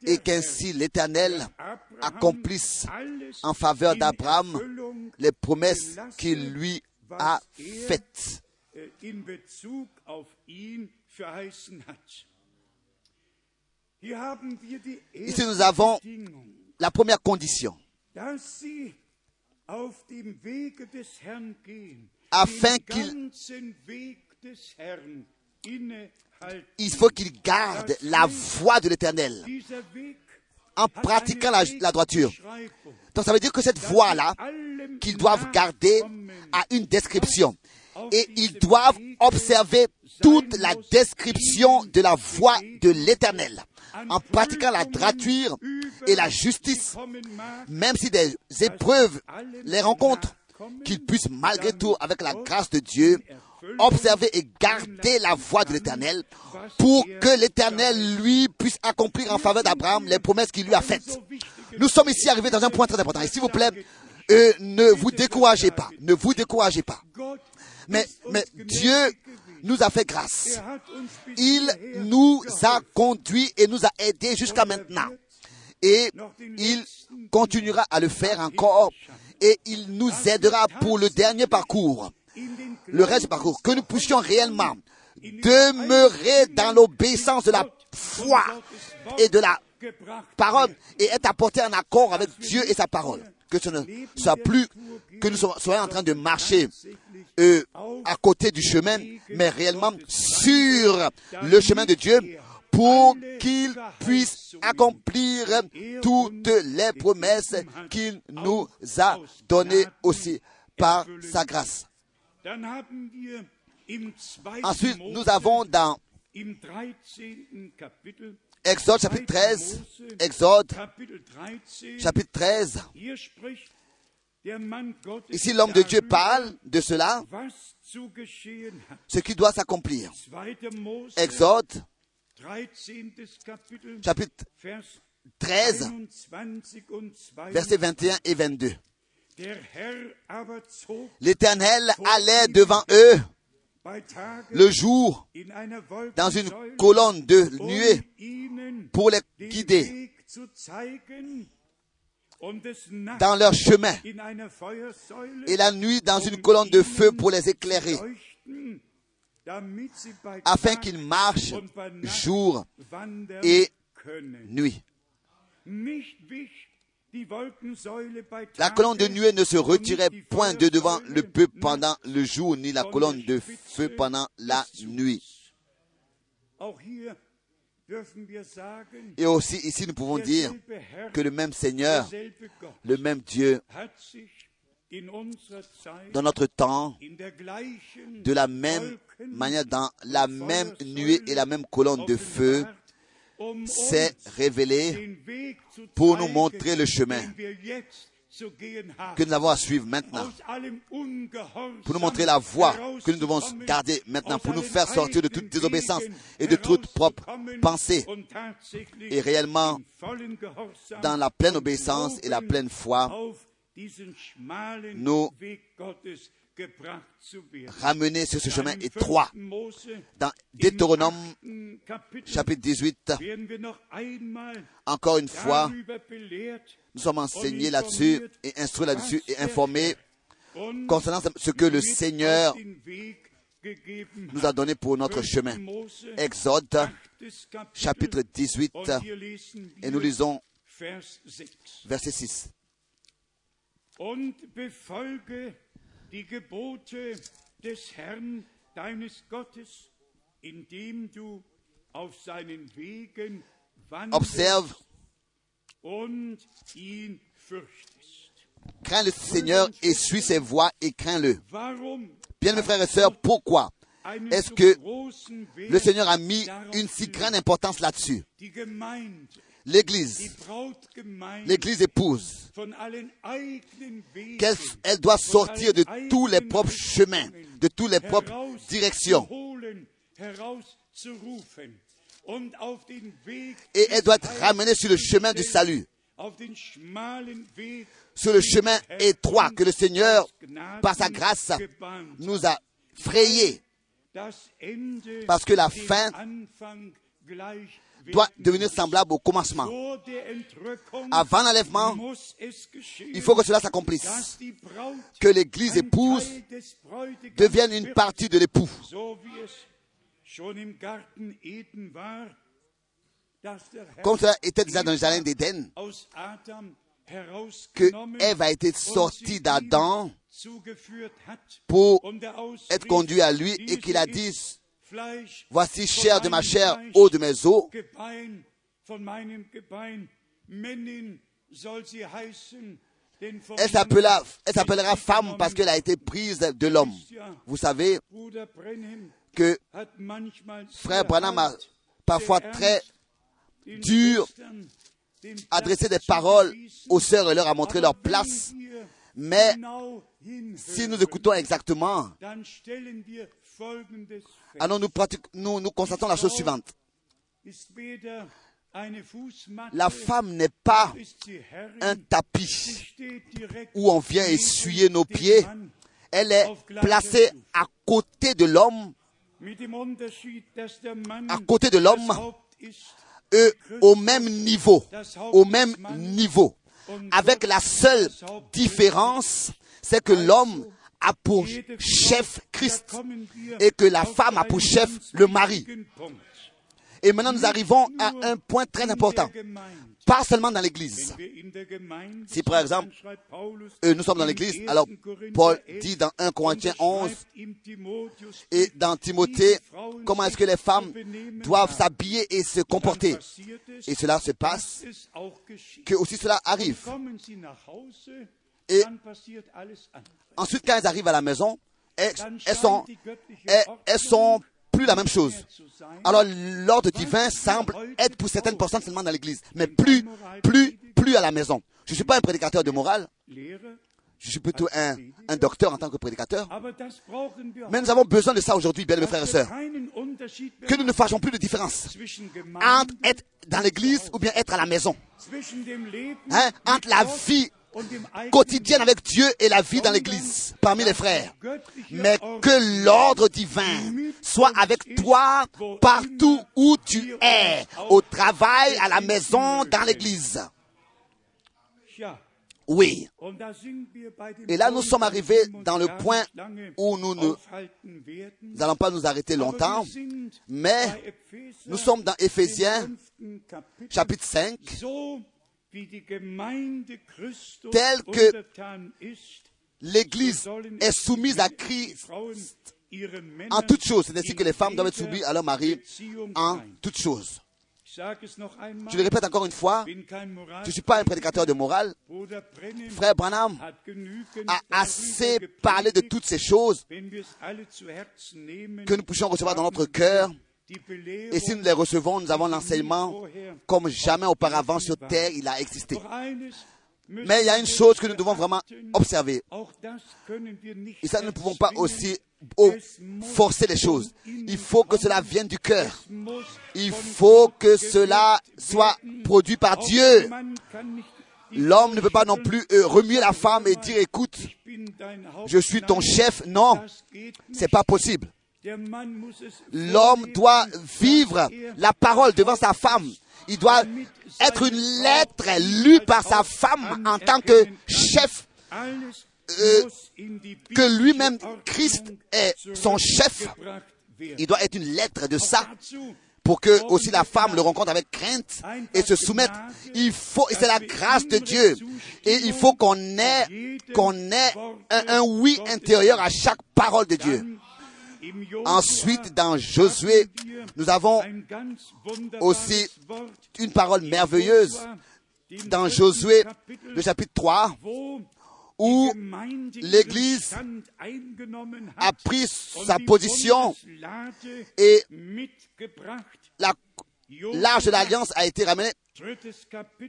et qu'ainsi l'Éternel accomplisse en faveur d'Abraham les promesses qu'il lui a faites. Ici, nous avons la première condition. Afin qu'il il faut qu'il garde la voie de l'éternel en pratiquant la, la, droiture. Donc ça veut dire que cette voie-là, qu'ils doivent garder, a une description. Et ils doivent observer toute la description de la voie de l'éternel en pratiquant la droiture et la justice, même si des épreuves les rencontrent, qu'ils puissent malgré tout, avec la grâce de Dieu, observer et garder la voie de l'Éternel pour que l'Éternel, lui, puisse accomplir en faveur d'Abraham les promesses qu'il lui a faites. Nous sommes ici arrivés dans un point très important. Et s'il vous plaît, euh, ne vous découragez pas. Ne vous découragez pas. Mais, mais Dieu nous a fait grâce. Il nous a conduits et nous a aidés jusqu'à maintenant. Et il continuera à le faire encore. Et il nous aidera pour le dernier parcours, le reste du parcours, que nous puissions réellement demeurer dans l'obéissance de la foi et de la parole et être apporté en accord avec Dieu et sa parole. Que ce ne soit plus que nous soyons en train de marcher euh, à côté du chemin, mais réellement sur le chemin de Dieu pour qu'il puisse accomplir toutes les promesses qu'il nous a données aussi par sa grâce. Ensuite, nous avons dans Exode chapitre 13, Exode chapitre 13, Ici, l'homme de Dieu parle de cela, ce qui doit s'accomplir. Exode, chapitre 13, versets 21 et 22. L'Éternel allait devant eux le jour dans une colonne de nuée pour les guider dans leur chemin et la nuit dans une colonne de feu pour les éclairer, afin qu'ils marchent jour et nuit. La colonne de nuée ne se retirait point de devant le peuple pendant le jour, ni la colonne de feu pendant la nuit. Et aussi ici, nous pouvons dire que le même Seigneur, le même Dieu, dans notre temps, de la même manière, dans la même nuée et la même colonne de feu, s'est révélé pour nous montrer le chemin que nous avons à suivre maintenant, pour nous montrer la voie que nous devons garder maintenant, pour nous faire sortir de toute désobéissance et de toute propre pensée, et réellement dans la pleine obéissance et la pleine foi, nous ramener sur ce chemin étroit. Dans Deutéronome chapitre 18, encore une fois, nous sommes enseignés là-dessus et instruits là-dessus et informés concernant ce que le Seigneur nous a donné pour notre chemin. Exode chapitre 18 et nous lisons verset 6 die Gebote des Herrn deines Gottes, indem du auf seinen Wegen Observe und ihn fürchtest. Crains le Seigneur et suis ses voies et crains-le. Bien mes frères et sœurs, pourquoi est-ce que le Seigneur a mis une si grande importance là-dessus? l'Église, l'Église épouse, qu'elle elle doit sortir de tous les propres chemins, de toutes les propres directions. Et elle doit être ramenée sur le chemin du salut, sur le chemin étroit que le Seigneur, par sa grâce, nous a frayé. Parce que la fin doit devenir semblable au commencement. Avant l'enlèvement, il faut que cela s'accomplisse. Que l'église épouse devienne une partie de l'époux. Comme cela était déjà dans le jardin d'Éden, que Ève a été sortie d'Adam pour être conduit à lui et qu'il a dit, Voici chair de ma chair, eau de mes os. Elle s'appellera, elle s'appellera femme parce qu'elle a été prise de l'homme. Vous savez que frère Branham a parfois très dur adressé des paroles aux sœurs et leur a montré leur place. Mais si nous écoutons exactement, alors nous, nous, nous constatons la chose suivante. La femme n'est pas un tapis où on vient essuyer nos pieds. Elle est placée à côté de l'homme, à côté de l'homme, au même niveau, au même niveau, avec la seule différence, c'est que l'homme a pour chef Christ et que la femme a pour chef le mari. Et maintenant, nous arrivons à un point très important. Pas seulement dans l'Église. Si par exemple, euh, nous sommes dans l'Église, alors Paul dit dans 1 Corinthiens 11 et dans Timothée, comment est-ce que les femmes doivent s'habiller et se comporter? Et cela se passe, que aussi cela arrive. Et ensuite, quand elles arrivent à la maison, elles, sont, elles, sont plus la même chose. Alors l'ordre divin semble être pour certaines personnes seulement dans l'église, mais plus, plus, plus à la maison. Je ne suis pas un prédicateur de morale. Je suis plutôt un, un docteur en tant que prédicateur. Mais nous avons besoin de ça aujourd'hui, bien mes frères et sœurs. Que nous ne fassions plus de différence entre être dans l'église ou bien être à la maison. Hein? Entre la vie quotidienne avec Dieu et la vie dans l'église, parmi les frères. Mais que l'ordre divin soit avec toi partout où tu es, au travail, à la maison, dans l'église. Oui. Et là, nous sommes arrivés dans le point où nous ne n'allons pas nous arrêter longtemps, mais nous sommes dans Éphésiens chapitre 5, so wie die Gemeinde Christus Tel que l'Église est soumise à Christ en toutes choses. C'est ainsi in que les femmes doivent être soumises à leur mari en toutes choses. Je le répète encore une fois, je ne suis pas un prédicateur de morale. Frère Branham a assez parlé de toutes ces choses que nous puissions recevoir dans notre cœur. Et si nous les recevons, nous avons l'enseignement comme jamais auparavant sur terre il a existé. Mais il y a une chose que nous devons vraiment observer. Et ça, nous ne pouvons pas aussi forcer les choses. Il faut que cela vienne du cœur. Il faut que cela soit produit par Dieu. L'homme ne peut pas non plus euh, remuer la femme et dire, écoute, je suis ton chef. Non, c'est pas possible. L'homme doit vivre la parole devant sa femme. Il doit être une lettre lue par sa femme en tant que chef, euh, que lui-même, Christ, est son chef. Il doit être une lettre de ça pour que aussi la femme le rencontre avec crainte et se soumette. Il faut, c'est la grâce de Dieu. Et il faut qu'on ait, qu'on ait un, un oui intérieur à chaque parole de Dieu. Ensuite, dans Josué, nous avons aussi une parole merveilleuse dans Josué, le chapitre 3, wo où l'Église a pris sa position et la- l'arche de l'alliance a été ramenée.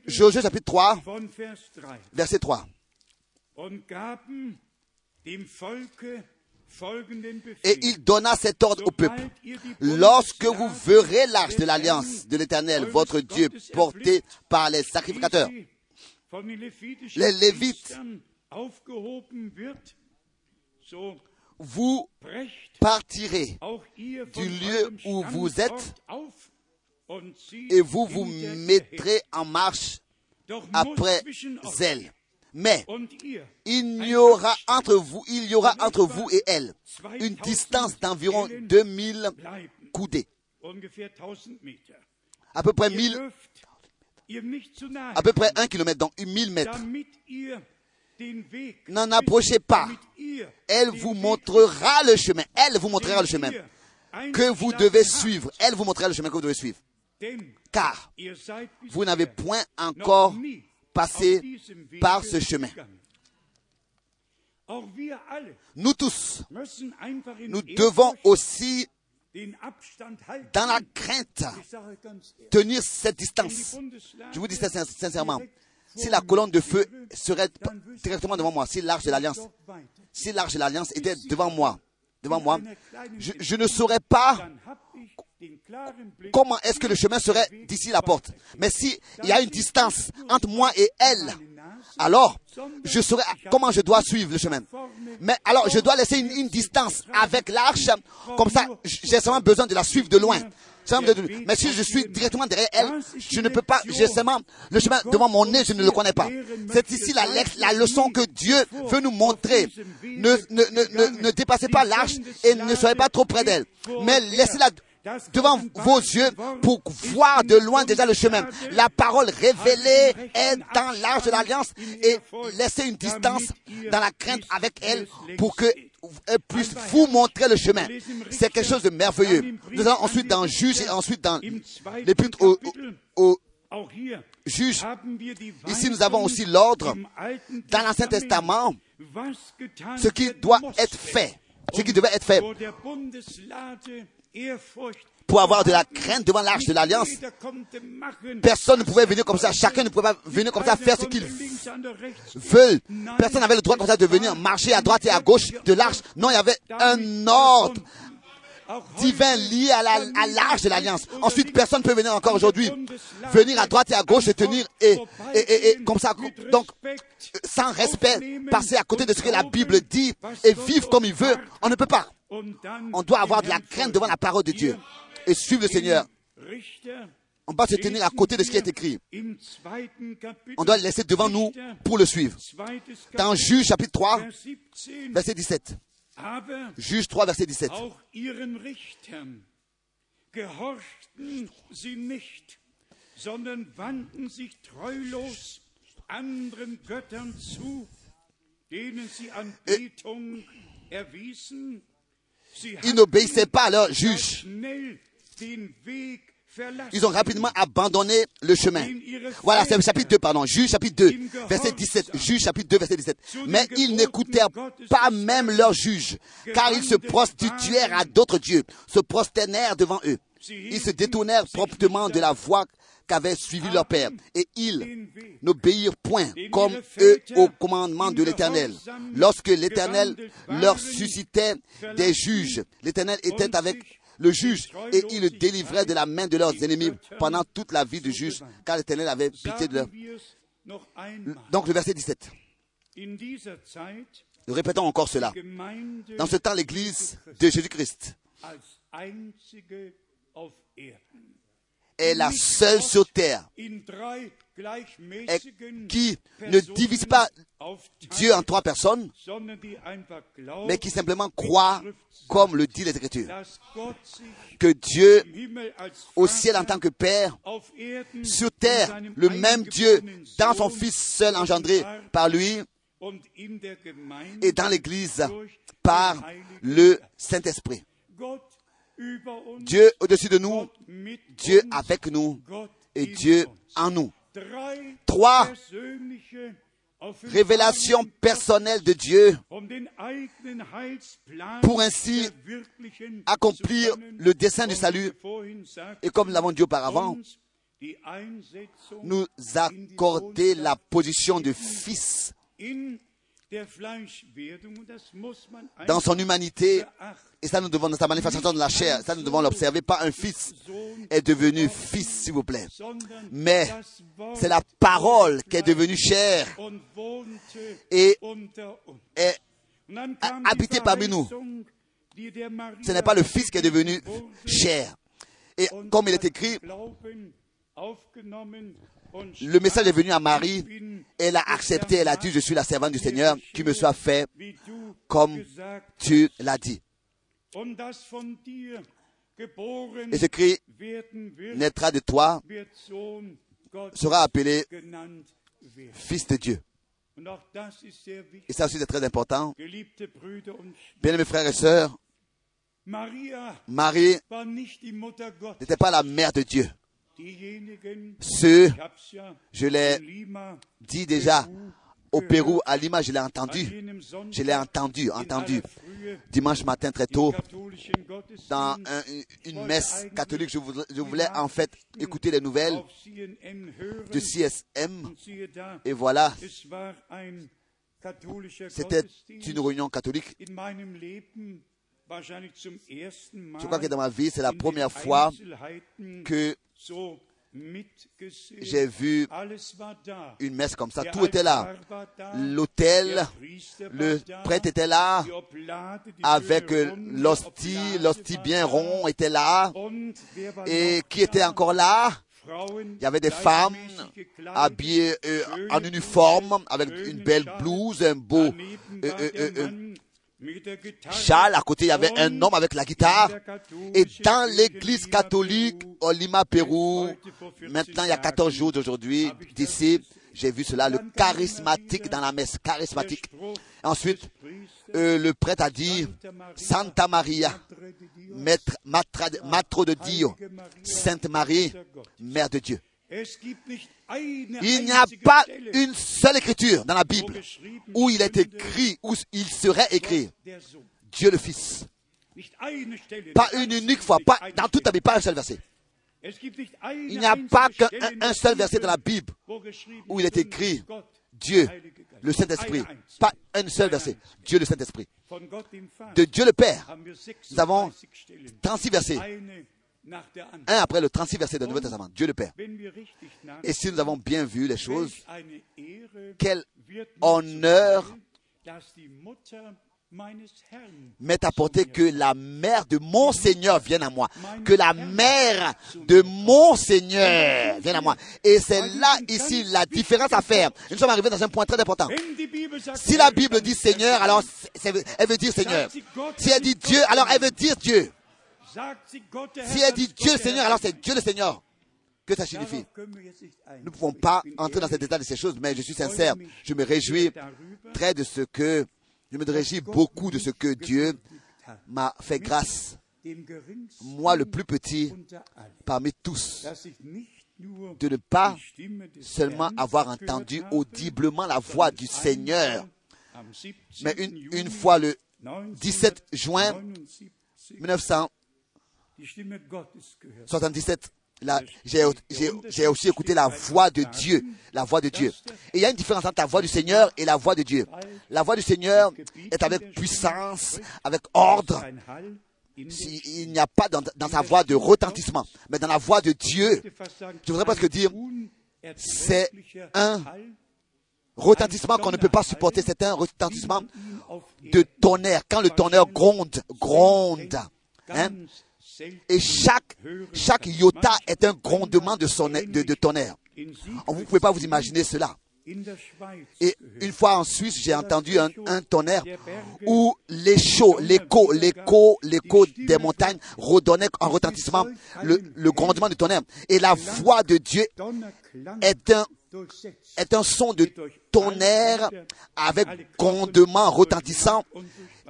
Josué chapitre 3, von Vers 3. verset 3. Et il donna cet ordre au peuple. Lorsque vous verrez l'arche de l'alliance de l'Éternel, votre Dieu, portée par les sacrificateurs, Les Lévites. Vous partirez du lieu où vous êtes et vous vous mettrez en marche après elle. Mais il n'y aura entre vous, il y aura entre vous et elle une distance d'environ 2000 bleiben, coudées, ungefähr 1000 Meter. à peu près Ihr 1000, dürft ihr nicht zu nahe à peu près 1 km, donc 1000 mètres. N'en approchez pas. Elle vous montrera le chemin. Elle vous montrera le chemin que vous devez suivre. Elle vous montrera le chemin que vous devez suivre. Car vous n'avez point encore Wege par ce chemin. Nous tous, nous devons aussi, dans la crainte, tenir cette distance. Je vous dis ça sin- sincèrement. Si la colonne de feu serait directement devant moi, si l'arche de l'alliance, si l'arche de l'alliance était devant moi, devant moi, je, je ne saurais pas comment est-ce que le chemin serait d'ici la porte? Mais si il y a une distance entre moi et elle, alors je saurais comment je dois suivre le chemin. Mais alors je dois laisser une, distance avec l'arche, comme ça j'ai seulement besoin de la suivre de loin. Mais si je suis directement derrière elle, je ne peux pas, j'ai seulement le chemin devant mon nez, je ne le connais pas. C'est ici la, la leçon que Dieu veut nous montrer. Ne, ne, ne, ne dépassez pas l'arche et ne soyez pas trop près d'elle. Mais laissez-la devant vos yeux pour voir de loin déjà le chemin. La parole révélée est dans l'arche de l'alliance et laissez une distance dans la crainte avec elle pour que elle puisse vous montrer le chemin. C'est quelque chose de merveilleux. Nous allons ensuite dans Juge et ensuite dans l'épître au, au, Juge. Ici, nous avons aussi l'ordre dans l'Ancien Testament, ce qui doit être fait, ce qui devait être fait pour avoir de la crainte devant l'arche de l'alliance. Personne ne pouvait venir comme ça, chacun ne pouvait pas venir comme ça, faire ce qu'il veut. Personne n'avait le droit comme ça de venir marcher à droite et à gauche de l'arche. Non, il y avait un ordre divin lié à l'arche de l'alliance. Ensuite, personne ne peut venir encore aujourd'hui, venir à droite et à gauche et tenir, et, et, et, et comme ça, donc, sans respect, passer à côté de ce que la Bible dit et vivre comme il veut. On ne peut pas. On doit avoir de la crainte devant la parole de Dieu et suivre le Seigneur. On va se tenir à côté de ce qui est écrit. On doit le laisser devant nous pour le suivre. Dans Juge chapitre 3, Vers 17. verset 17. Aber Juge 3, verset 17. auch ihren Richtern gehorchten sie nicht, sondern wandten sich treulos anderen Göttern zu, denen sie Anbetung erwiesen. Sie Ils n'obéissaient pas à leurs juges. schnell den Weg. Ils ont rapidement abandonné le chemin. Voilà, c'est le chapitre 2, pardon. Juge chapitre 2, verset 17. Juge chapitre 2, verset 17. Mais ils n'écoutèrent pas même leurs juges, car ils se prostituèrent à d'autres dieux, se prosternèrent devant eux. Ils se détournèrent promptement de la voie qu'avait suivi leur père, et ils n'obéirent point comme eux au commandement de l'Éternel. Lorsque l'Éternel leur suscitait des juges, l'Éternel était avec le juge et il le délivrait de la main de leurs ennemis pendant toute la vie du juge, car l'Éternel avait pitié de leur. Donc le verset 17. In dieser Zeit Nous répétons encore cela. Dans ce temps, l'Église de Jésus-Christ est la seule sur terre et qui ne divise pas Dieu en trois personnes, mais qui simplement croit, comme le dit Gott sich que Dieu au ciel en tant que Père, sur terre, le même Dieu, dans son Fils seul engendré par lui et dans l'Église par le Saint-Esprit. Dieu au-dessus de nous, Dieu avec nous et Dieu en nous. Trois persönliche Révélation Offenbarungen personnelle de Dieu um pour ainsi accomplir le dessein du salut. Et comme nous l'avons dit auparavant, nous accorder la position de fils dans son humanité. Et ça, nous devons, dans sa manifestation de la chair, ça, nous devons l'observer. Pas un fils est devenu fils, s'il vous plaît. Mais c'est la parole qui est devenue chair et est Und dann a- kam die habité parmi nous. Ce n'est pas le fils qui est devenu chair. Et comme il est écrit, le message est venu à Marie. Elle a accepté, elle a dit, je suis la servante du Seigneur, qui me soit fait comme tu l'as dit. Et ce cri naîtra de toi, sera appelé fils de Dieu. Et ça aussi c'est très important. Bien mes frères et sœurs, Marie n'était pas la mère de Dieu. Ceux, je l'ai dit déjà, au Pérou, à Lima, je l'ai entendu. Je l'ai entendu, entendu. Dimanche matin très tôt, dans une messe catholique, je voulais, je voulais en fait écouter les nouvelles de CSM. Et voilà, c'était une réunion catholique. Je crois que dans ma vie, c'est la première fois que j'ai vu une messe comme ça. Tout était là. L'autel, le prêtre était là, avec euh, l'hostie, l'hostie bien rond était là. Et qui était encore là? Il y avait des femmes habillées euh, en uniforme, avec une belle blouse, un beau euh, euh, châle. À côté, il y avait un homme avec la guitare. Et dans l'église catholique au Lima, Pérou, heute vor 14 maintenant il y a 14 jours d'aujourd'hui, d'ici, j'ai vu cela, le charismatique dans la messe, charismatique. Ensuite, euh, le prêtre a dit, Santa Maria, maître, matro de Dio, Sainte Marie. Mère de Dieu. Il n'y a pas une seule écriture dans la Bible où il est écrit, où il serait écrit? Dieu le Fils. Pas une unique fois, pas, dans toute la. Bible, pas un seul verset. Il n'y a pas qu'un seul verset dans la Bible où il est écrit Dieu, le Saint-Esprit. Pas un seul verset. Dieu le Saint-Esprit. De Dieu le Père. Nous avons 36 Stellen, 36 versets. Un après le 36 verset du Nouveau Testament. Dieu le Père. Et si nous avons bien vu les choses, quel honneur m'est apporté que la mère de mon Seigneur vienne à moi. Que la mère de mon Seigneur vienne à moi. Et c'est là, ici, la différence à faire. Nous sommes arrivés dans un point très important. Si la Bible dit Seigneur, alors elle veut dire Seigneur. Si elle dit Dieu, alors elle veut dire Dieu. Si elle dit Dieu le Seigneur, alors c'est Dieu le Seigneur que ça signifie? Nous ne pouvons pas entrer dans cet état de ces choses, mais je suis sincère. Je me réjouis très de ce que, je me réjouis beaucoup de ce que Dieu m'a fait grâce. Moi, le plus petit parmi tous, de ne pas seulement avoir entendu audiblement la voix du Seigneur, mais une, une fois le 17 juin 1900, 77, j'ai aussi écouté la voix de Dieu, la voix de Dieu. Et il y a une différence entre la voix du Seigneur et la voix de Dieu. La voix du Seigneur est avec puissance, avec ordre. il n'y a pas dans, dans sa voix de retentissement, mais dans la voix de Dieu, je voudrais presque dire, c'est un retentissement qu'on ne peut pas supporter, c'est un retentissement de tonnerre. Quand le tonnerre gronde, gronde, hein, et chaque, chaque iota est un grondement de, son, de, tonnerre. Vous ne pouvez pas vous imaginer cela. Et une fois en Suisse, j'ai entendu un, tonnerre où l'écho, l'écho, l'écho, l'écho des montagnes redonnait en retentissement le, le grondement du tonnerre. Et la voix de Dieu est un, est un son de tonnerre avec grondement retentissant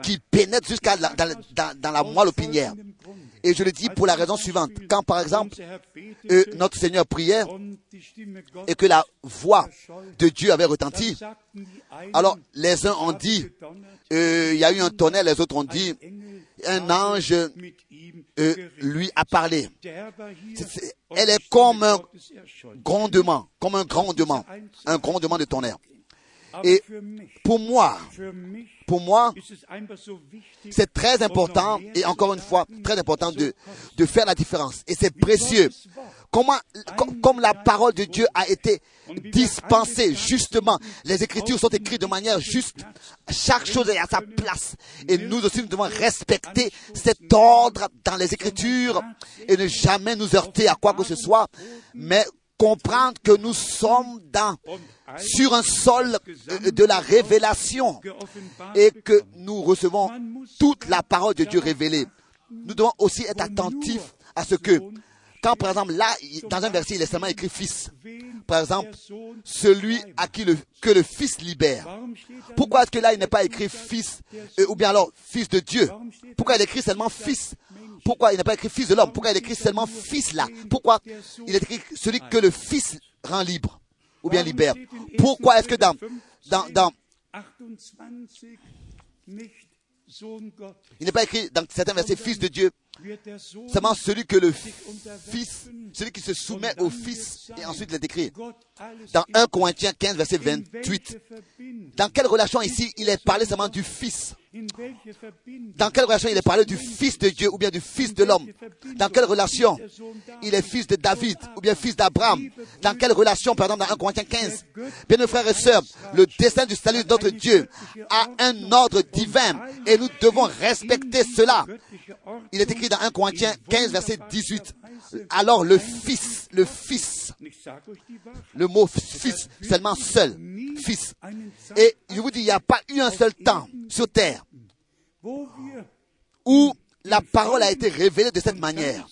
qui pénètre jusqu'à dans, dans la moelle opinière. Et je le dis pour la raison suivante. Quand par exemple euh, notre Seigneur priait et que la voix de Dieu avait retenti, alors les uns ont dit, euh, il y a eu un tonnerre, les autres ont dit, un ange euh, lui a parlé. elle est comme un grondement, comme un grondement, un grondement de tonnerre. Et pour moi, pour moi, c'est très important, et encore une fois, très important de, de faire la différence. Et c'est précieux. Comment, comme la parole de Dieu a été dispensée justement, les Écritures sont écrites de manière juste. Chaque chose est à sa place. Et nous aussi, nous devons respecter cet ordre dans les Écritures et ne jamais nous heurter à quoi que ce soit, mais comprendre que nous sommes sur un sol de la révélation et que nous recevons toute la parole de Dieu révélée. Nous devons aussi être attentifs à ce que, quand par exemple là, dans un verset, il est seulement écrit fils. Par exemple, celui à qui le, que le fils libère. Pourquoi est-ce que là, il n'est pas écrit fils, euh, ou bien alors fils de Dieu? Pourquoi il écrit seulement fils? Pourquoi il n'est pas écrit fils de l'homme? Pourquoi il écrit seulement fils là? Pourquoi il est écrit celui que le fils rend libre? ou bien libère? Pourquoi est-ce que dans, dans, dans il n'est pas écrit dans certains versets fils de Dieu, seulement celui que le fils, celui qui se soumet au fils, et ensuite il est écrit dans 1 Corinthiens 15, verset 28. Dans quelle relation ici il est parlé seulement du fils? Dans quelle relation il est parlé du Fils de Dieu ou bien du Fils de l'homme? Dans quelle relation il est fils de David ou bien fils d'Abraham? Dans quelle relation, par exemple, dans 1 Corinthiens 15 Bien, mes frères et sœurs, le destin du salut de notre Dieu a un ordre divin et nous devons respecter cela. Il est écrit dans 1 Corinthiens 15, verset 18. Alors le Fils, le Fils, le mot Fils, seulement seul, Fils. Et je vous dis, il n'y a pas eu un seul temps sur terre où la parole a été révélée de cette manière.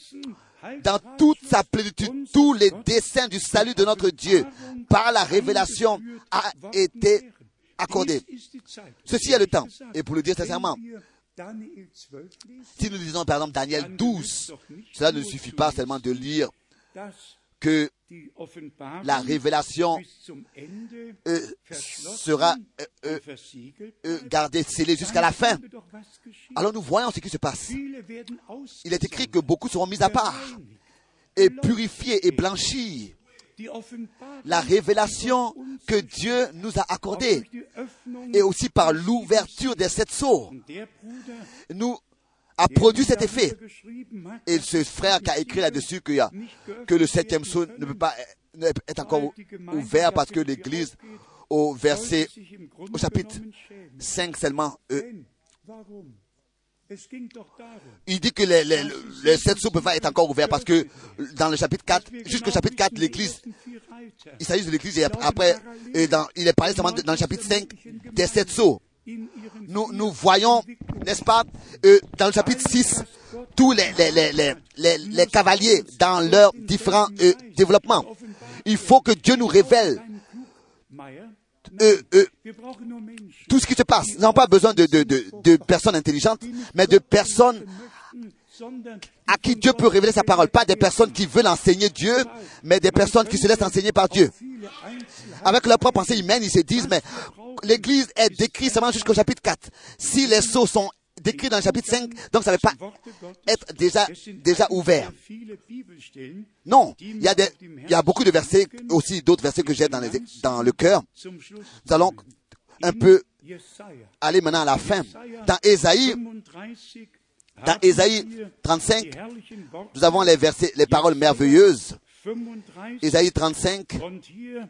Dans toute sa plénitude, tous les desseins du salut de notre Dieu par la révélation a été accordé. Ceci est le temps. Et pour le dire sincèrement, si nous lisons par exemple Daniel 12, cela ne suffit pas seulement de lire que la révélation euh, sera euh, euh, gardée scellée jusqu'à la fin. Alors nous voyons ce qui se passe. Il est écrit que beaucoup seront mis à part et purifiés et blanchis. La révélation que Dieu nous a accordée et aussi par l'ouverture des sept sceaux nous a produit cet effet. Et ce frère qui a écrit là-dessus que, que le septième saut ne peut pas être encore ouvert parce que l'Église, au verset, au chapitre 5 seulement, euh, Il dit que les, les, les sept sceaux peuvent pas être encore ouverts parce que dans le chapitre 4, jusqu'au chapitre 4, l'église, il s'agit de l'église et après, et dans, il est parlé seulement de- dans le chapitre 5 des sept sceaux. Nous, nous voyons, n'est-ce pas, euh, dans le chapitre 6, tous les, les, les, les, cavaliers dans leurs différents euh, développements. Il faut que Dieu nous révèle euh, euh, tout ce qui se passe. Nous n'avons pas besoin de, de, de, de personnes intelligentes, mais de personnes à qui Dieu peut révéler sa parole. Pas des personnes qui veulent enseigner Dieu, mais des personnes qui se laissent enseigner par Dieu. Avec leur propre pensée humaine, ils se disent, mais l'Église est décrite seulement jusqu'au chapitre 4. Si les sceaux sont décrits dans le chapitre 5, donc ça ne va pas être déjà, déjà ouvert. Non, il y a, il y a beaucoup de versets, aussi d'autres versets que j'ai dans, dans le cœur. Nous allons un peu aller maintenant à la fin. Dans Ésaïe, dans Ésaïe 35, nous avons les versets, les paroles merveilleuses. Ésaïe 35, Und hier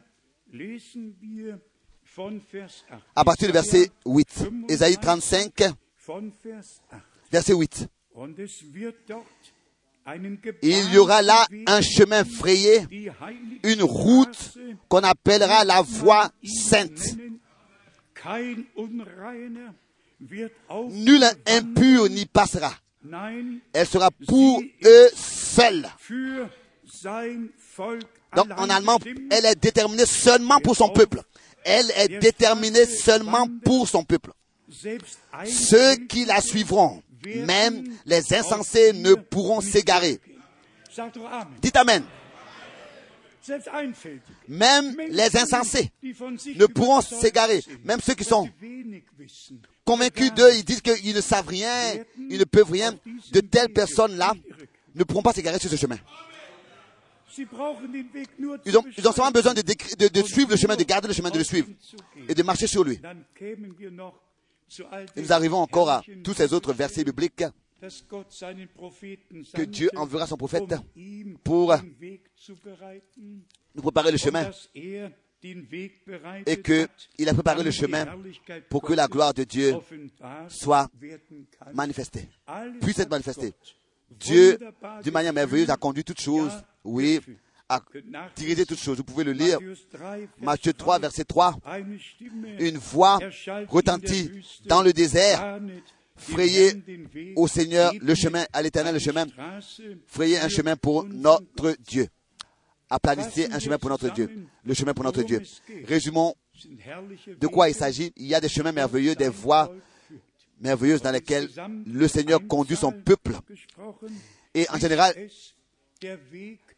lesen wir von Vers 8. à partir du verset 8. Ésaïe 35, Von Vers 8. verset 8. Und es wird dort einen Il y aura là un chemin frayé, une route qu'on appellera la voie sainte. Nul impur n'y passera. Elle sera pour eux seuls. Donc en allemand, elle est déterminée seulement pour son peuple. Elle est déterminée seulement pour son peuple. Ceux qui la suivront, même les insensés ne pourront s'égarer. Dites Amen. Même les insensés ne pourront s'égarer. Même ceux qui sont convaincus d'eux, ils disent qu'ils ne savent rien, ils ne peuvent rien. De telles personnes-là ne pourront pas s'égarer sur ce chemin. Ils ont, ils ont seulement besoin de, de- de suivre le chemin, de garder le chemin, de le suivre et de marcher sur lui. Et nous arrivons encore à tous ces autres versets bibliques que Dieu enverra son prophète um pour nous préparer le chemin er et que hat, il a préparé le chemin pour que la gloire de Dieu soit manifestée, puisse être manifestée. Dieu, d'une manière merveilleuse, a conduit toutes choses, oui, a dirigé toutes choses. Vous pouvez le lire. Matthäus 3, Vers Matthieu 3, verset 3. Eine Stimme Une voix retentit dans le désert. Frayez au Seigneur le chemin, à l'Éternel le chemin. Frayez un chemin pour notre Dieu. Aplanissez un chemin pour notre Dieu. Le chemin pour notre Dieu. Résumons de quoi il s'agit. Il y a des chemins merveilleux, des voies merveilleuses dans lesquelles le Seigneur conduit son peuple. Et en général,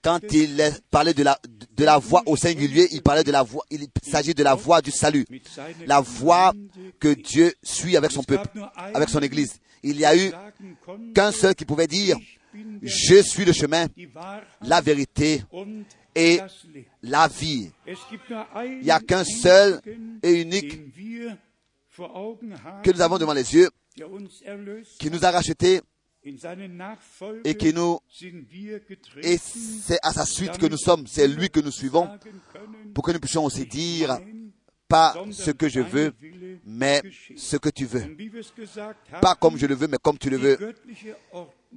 quand il parlait de la, de la voie au singulier, il parlait de la voie, il s'agit de la voie du salut. La Gemeinde que Dieu suit avec son peuple, avec son église. Il n'y a eu qu'un seul qui pouvait dire, je suis le chemin, la vérité et la vie. Il n'y a qu'un seul et unique que nous avons devant les yeux, qui nous a rachetés et qui nous, et c'est à sa suite que nous sommes, c'est lui que nous suivons, pour que nous puissions aussi dire, pas ce que je veux, mais ce que tu veux. Pas comme je le veux, mais comme tu le veux.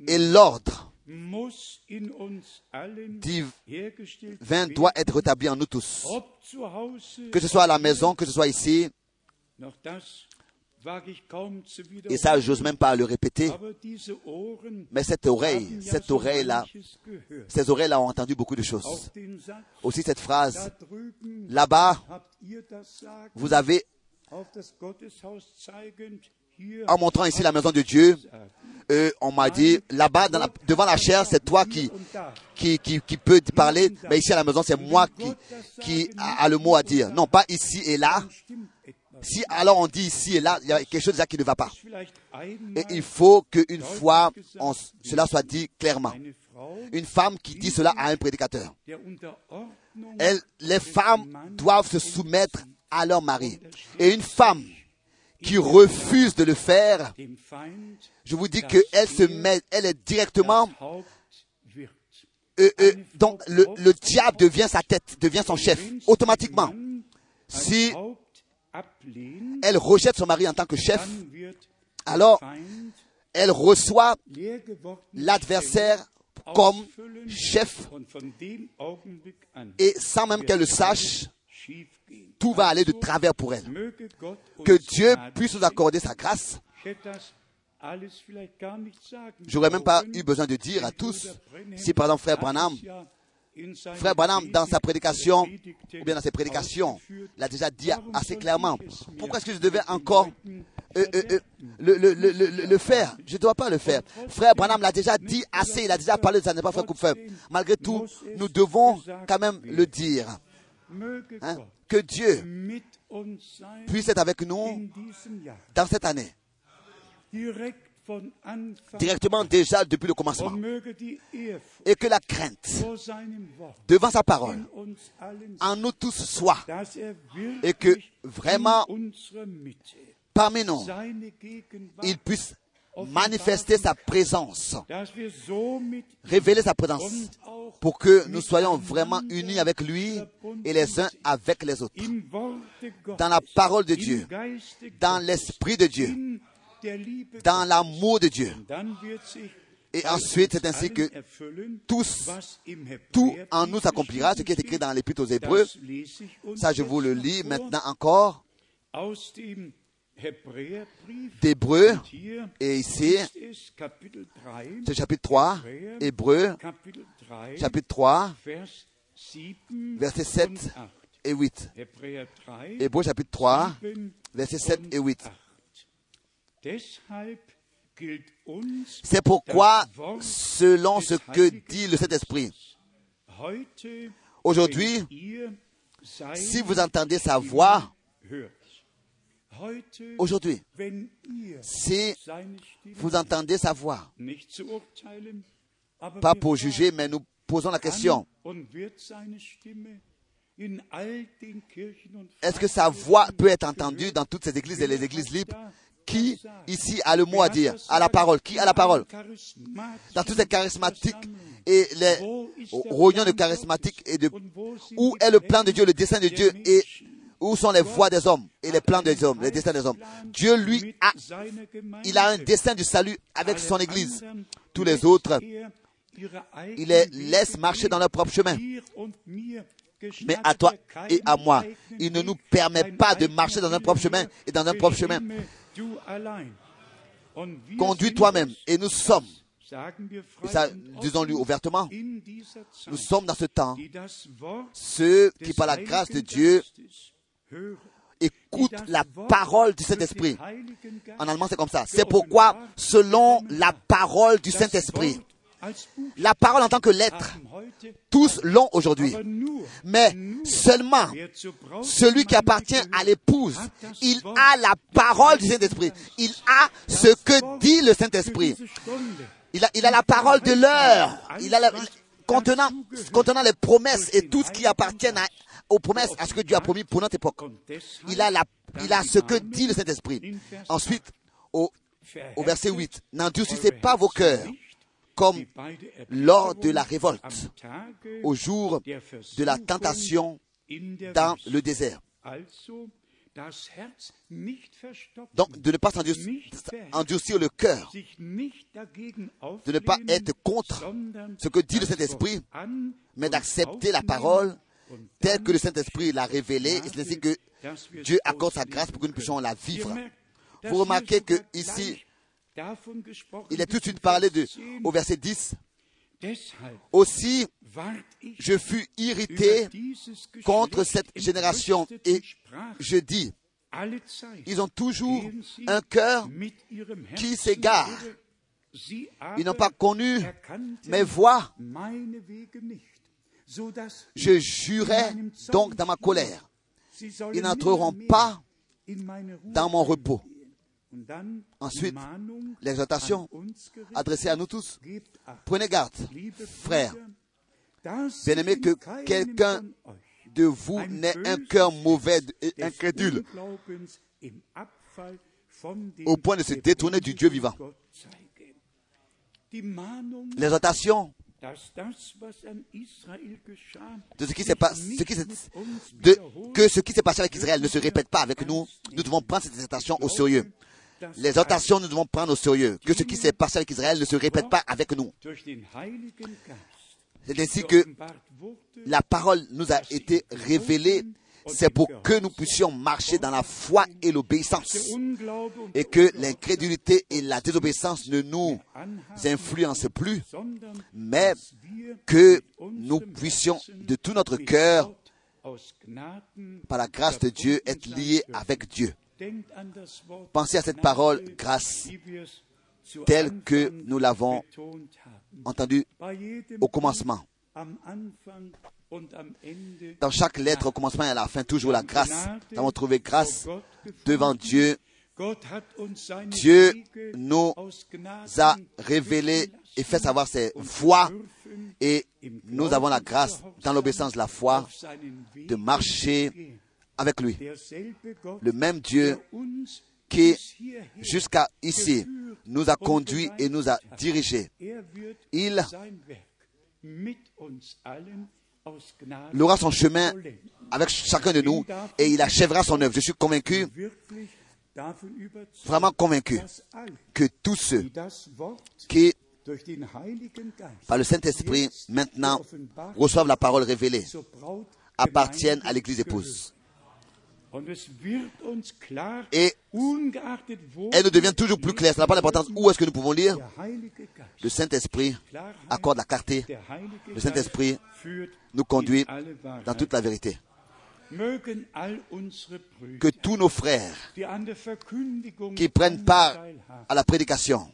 Et l'ordre divin doit être rétabli en nous tous. Que ce soit à la maison, que ce soit ici, et ça, j'ose même pas le répéter, mais cette oreille, cette oreille-là, ces oreilles-là ont entendu beaucoup de choses. Aussi cette phrase, là-bas, vous avez, en montrant ici la maison de Dieu, euh, on m'a dit, là-bas, la- devant la chair, c'est toi qui, qui, qui, qui peut parler, mais ici à la maison, c'est moi qui, qui a, a le mot à dire. Non, pas ici et là. Si alors on dit ici et là, il y a quelque chose là qui ne va pas. Et il faut qu'une fois, on- cela soit dit clairement. Une femme qui dit cela à un prédicateur. Elle, les femmes doivent se soumettre à leur mari. Et une femme qui refuse de le faire, je vous dis qu'elle se met, elle est directement, euh, euh, donc le, le diable devient sa tête, devient son chef, automatiquement. Si elle rejette son mari en tant que chef, alors elle reçoit l'adversaire comme chef. et sans même qu'elle le sache, tout va aller de travers pour elle. Que Dieu puisse nous accorder sa grâce. J'aurais même pas eu besoin de dire à tous, si par exemple frère Branham, frère Branham dans sa prédication, ou bien dans ses prédications, ausgeführt. l'a déjà dit assez clairement. Pourquoi est-ce que je devais encore euh, euh, euh, le, le, le, le, le faire Je ne dois pas le faire. Frère Branham l'a déjà dit assez, il a déjà parlé de ça, n'est pas frère Kupfer. Malgré tout, nous devons quand même le dire. Hein, que Dieu puisse être avec nous dans cette année, directement déjà depuis le commencement. Ehrfurcht Et que la crainte devant sa parole en nous tous soit, er et que vraiment parmi nous, il puisse manifester sa présence, révéler sa présence, pour que nous soyons vraiment unis avec lui et les uns avec les autres. Dans la parole de Dieu, dans l'esprit de Dieu, dans l'amour de Dieu. Et ensuite, c'est ainsi que tous, tout en nous s'accomplira, ce qui est écrit dans l'Épître aux Hébreux. Ça, je vous le lis maintenant encore d'Hébreux. Et ici, ist es Kapitel 3, c'est chapitre 3, Hébreux, Kapitel 3, chapitre 3, Vers 7 versets 7 und 8. et 8. Hebräer 3, Hébreux, chapitre 3, 7 versets 7 et 8. 8. Deshalb gilt uns C'est pourquoi, selon ce que dit le Saint-Esprit, aujourd'hui, si vous entendez sa voix, aujourd'hui, si vous entendez sa voix, pas pour juger, mais nous posons la question, est-ce que sa voix peut être entendue dans toutes ces églises et les églises libres? Qui ici a le mot à dire, a la parole Qui a la parole? Dans tous ces charismatiques et les réunions de charismatiques et de où est le plan de Dieu, le dessein de Dieu et où sont les voix des hommes et les plans des hommes, les destins des hommes? Dieu lui a, il a un dessein du salut avec son Église. Tous les autres, il les laisse marcher dans leur propre chemin. Mais à toi et à moi, il ne nous permet pas de marcher dans un propre chemin et dans un propre chemin. Conduis toi-même. Et nous sommes, et ça, disons-lui ouvertement, nous sommes dans ce temps, ceux qui par la grâce de Dieu écoutent la parole du Saint-Esprit. En allemand, c'est comme ça. C'est pourquoi, selon la parole du Saint-Esprit, la parole en tant que lettre, tous l'ont aujourd'hui. Mais seulement celui qui appartient à l'épouse, il a la parole du Saint-Esprit. Il a ce que dit le Saint-Esprit. Il a, il a la parole de l'heure. Il a la, contenant, contenant les promesses et tout ce qui appartient aux promesses, à ce que Dieu a promis pour notre époque. Il a, la, il a ce que dit le Saint-Esprit. Ensuite, au, au verset 8, n'endurcissez pas vos cœurs comme lors de la révolte, au jour de la tentation dans le désert. Donc, de ne pas endurcir le cœur, de ne pas être contre ce que dit le Saint-Esprit, mais d'accepter la parole telle que le Saint-Esprit l'a révélée, et c'est ainsi que Dieu accorde sa grâce pour que nous puissions la vivre. Vous remarquez que ici, il est tout de suite parlé de, au verset 10, aussi, je fus irrité contre cette génération et je dis, ils ont toujours un cœur qui s'égare. Ils n'ont pas connu mes voies. Je jurais donc dans ma colère. Ils n'entreront pas dans mon repos. Ensuite, l'exhortation adressée à nous tous. Prenez garde, frères, bien-aimés, que quelqu'un de vous n'ait un cœur mauvais et incrédule au point de se détourner du Dieu vivant. L'exhortation de ce qui s'est passé, que ce qui s'est passé avec Israël ne se répète pas avec nous. Nous devons prendre cette exhortation au sérieux. Les exhortations, nous devons prendre au sérieux. Que ce qui s'est passé avec Israël ne se répète pas avec nous. C'est ainsi que la parole nous a été révélée. C'est pour que nous puissions marcher dans la foi et l'obéissance. Et que l'incrédulité et la désobéissance ne nous influencent plus, mais que nous puissions de tout notre cœur, par la grâce de Dieu, être liés avec Dieu. Pensez à cette parole, grâce, telle que nous l'avons entendue au commencement. Dans chaque lettre, au commencement et à la fin, toujours la grâce. Nous avons trouvé grâce devant Dieu. Dieu nous a révélé et fait savoir ses voies et nous avons la grâce, dans l'obéissance de la foi, de marcher. Avec lui. Le même Dieu qui, jusqu'à ici, nous a conduits et nous a dirigés. er Il aura son chemin avec chacun de nous et il achèvera son œuvre. Je suis convaincu, vraiment convaincu, que tous ceux qui, par le Saint-Esprit, maintenant reçoivent la parole révélée, appartiennent à l'Église épouse. Und es wird uns klar, Et elle nous devient toujours plus claire. Ça n'a pas d'importance où est-ce que nous pouvons lire. Le Saint-Esprit accorde la clarté, le Saint-Esprit nous conduit dans toute la vérité. Que tous nos frères qui prennent part à la prédication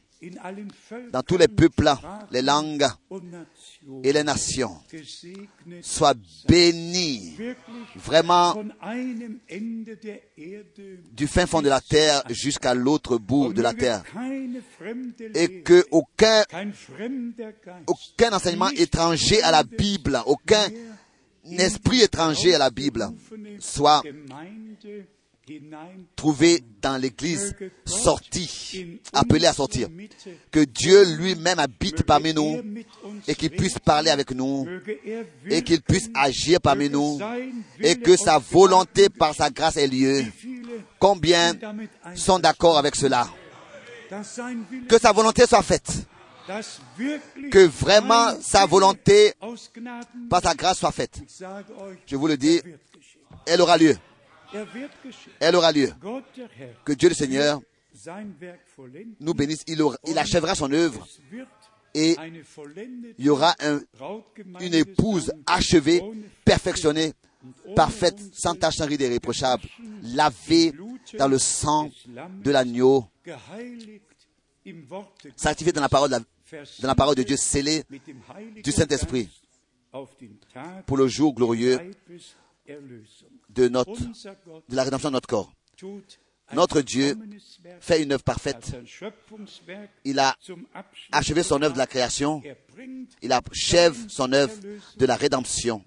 dans tous les peuples, les langues et les nations. Soient bénis vraiment du fin fond de la terre jusqu'à l'autre bout de la terre. et que aucun, aucun enseignement étranger à la Bible, aucun esprit étranger à la Bible. Soit trouvé dans l'église sorti, appelé à sortir. Que Dieu lui-même habite parmi nous et qu'il puisse parler avec nous et qu'il puisse agir parmi nous et que sa volonté par sa grâce ait lieu. Combien sont d'accord avec cela? Que sa volonté soit faite. Que vraiment sa volonté par sa grâce soit faite. Je vous le dis, elle aura lieu. Elle aura lieu. Que Dieu le Seigneur nous bénisse. Il, aura- il achèvera son œuvre et il y aura un- une épouse achevée, perfectionnée, parfaite, sans tache, sans ride irréprochable, lavée dans le sang de l'agneau, sanctifiée dans la parole de, la- dans la parole de Dieu, scellée du Saint-Esprit pour le jour glorieux de, notre, de la rédemption de notre corps. Notre Dieu fait une œuvre parfaite. Il a achevé son œuvre de la création. Il achève son œuvre de la rédemption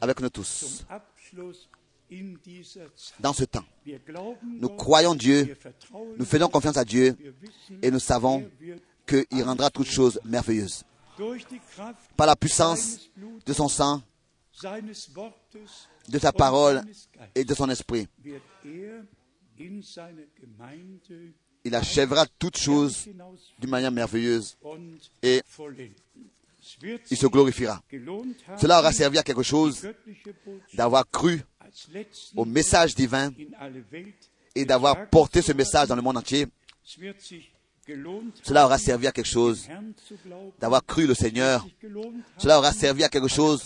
avec nous tous. Dans ce temps, nous croyons Dieu, nous faisons confiance à Dieu et nous savons qu'il rendra toutes choses merveilleuses. Par la puissance de son sang, de sa parole et de son esprit, il achèvera toutes choses d'une manière merveilleuse et il se glorifiera. Cela aura servi à quelque chose d'avoir cru au message divin et d'avoir porté ce message dans le monde entier. Cela aura servi à quelque chose d'avoir cru le Seigneur. Cela aura servi à quelque chose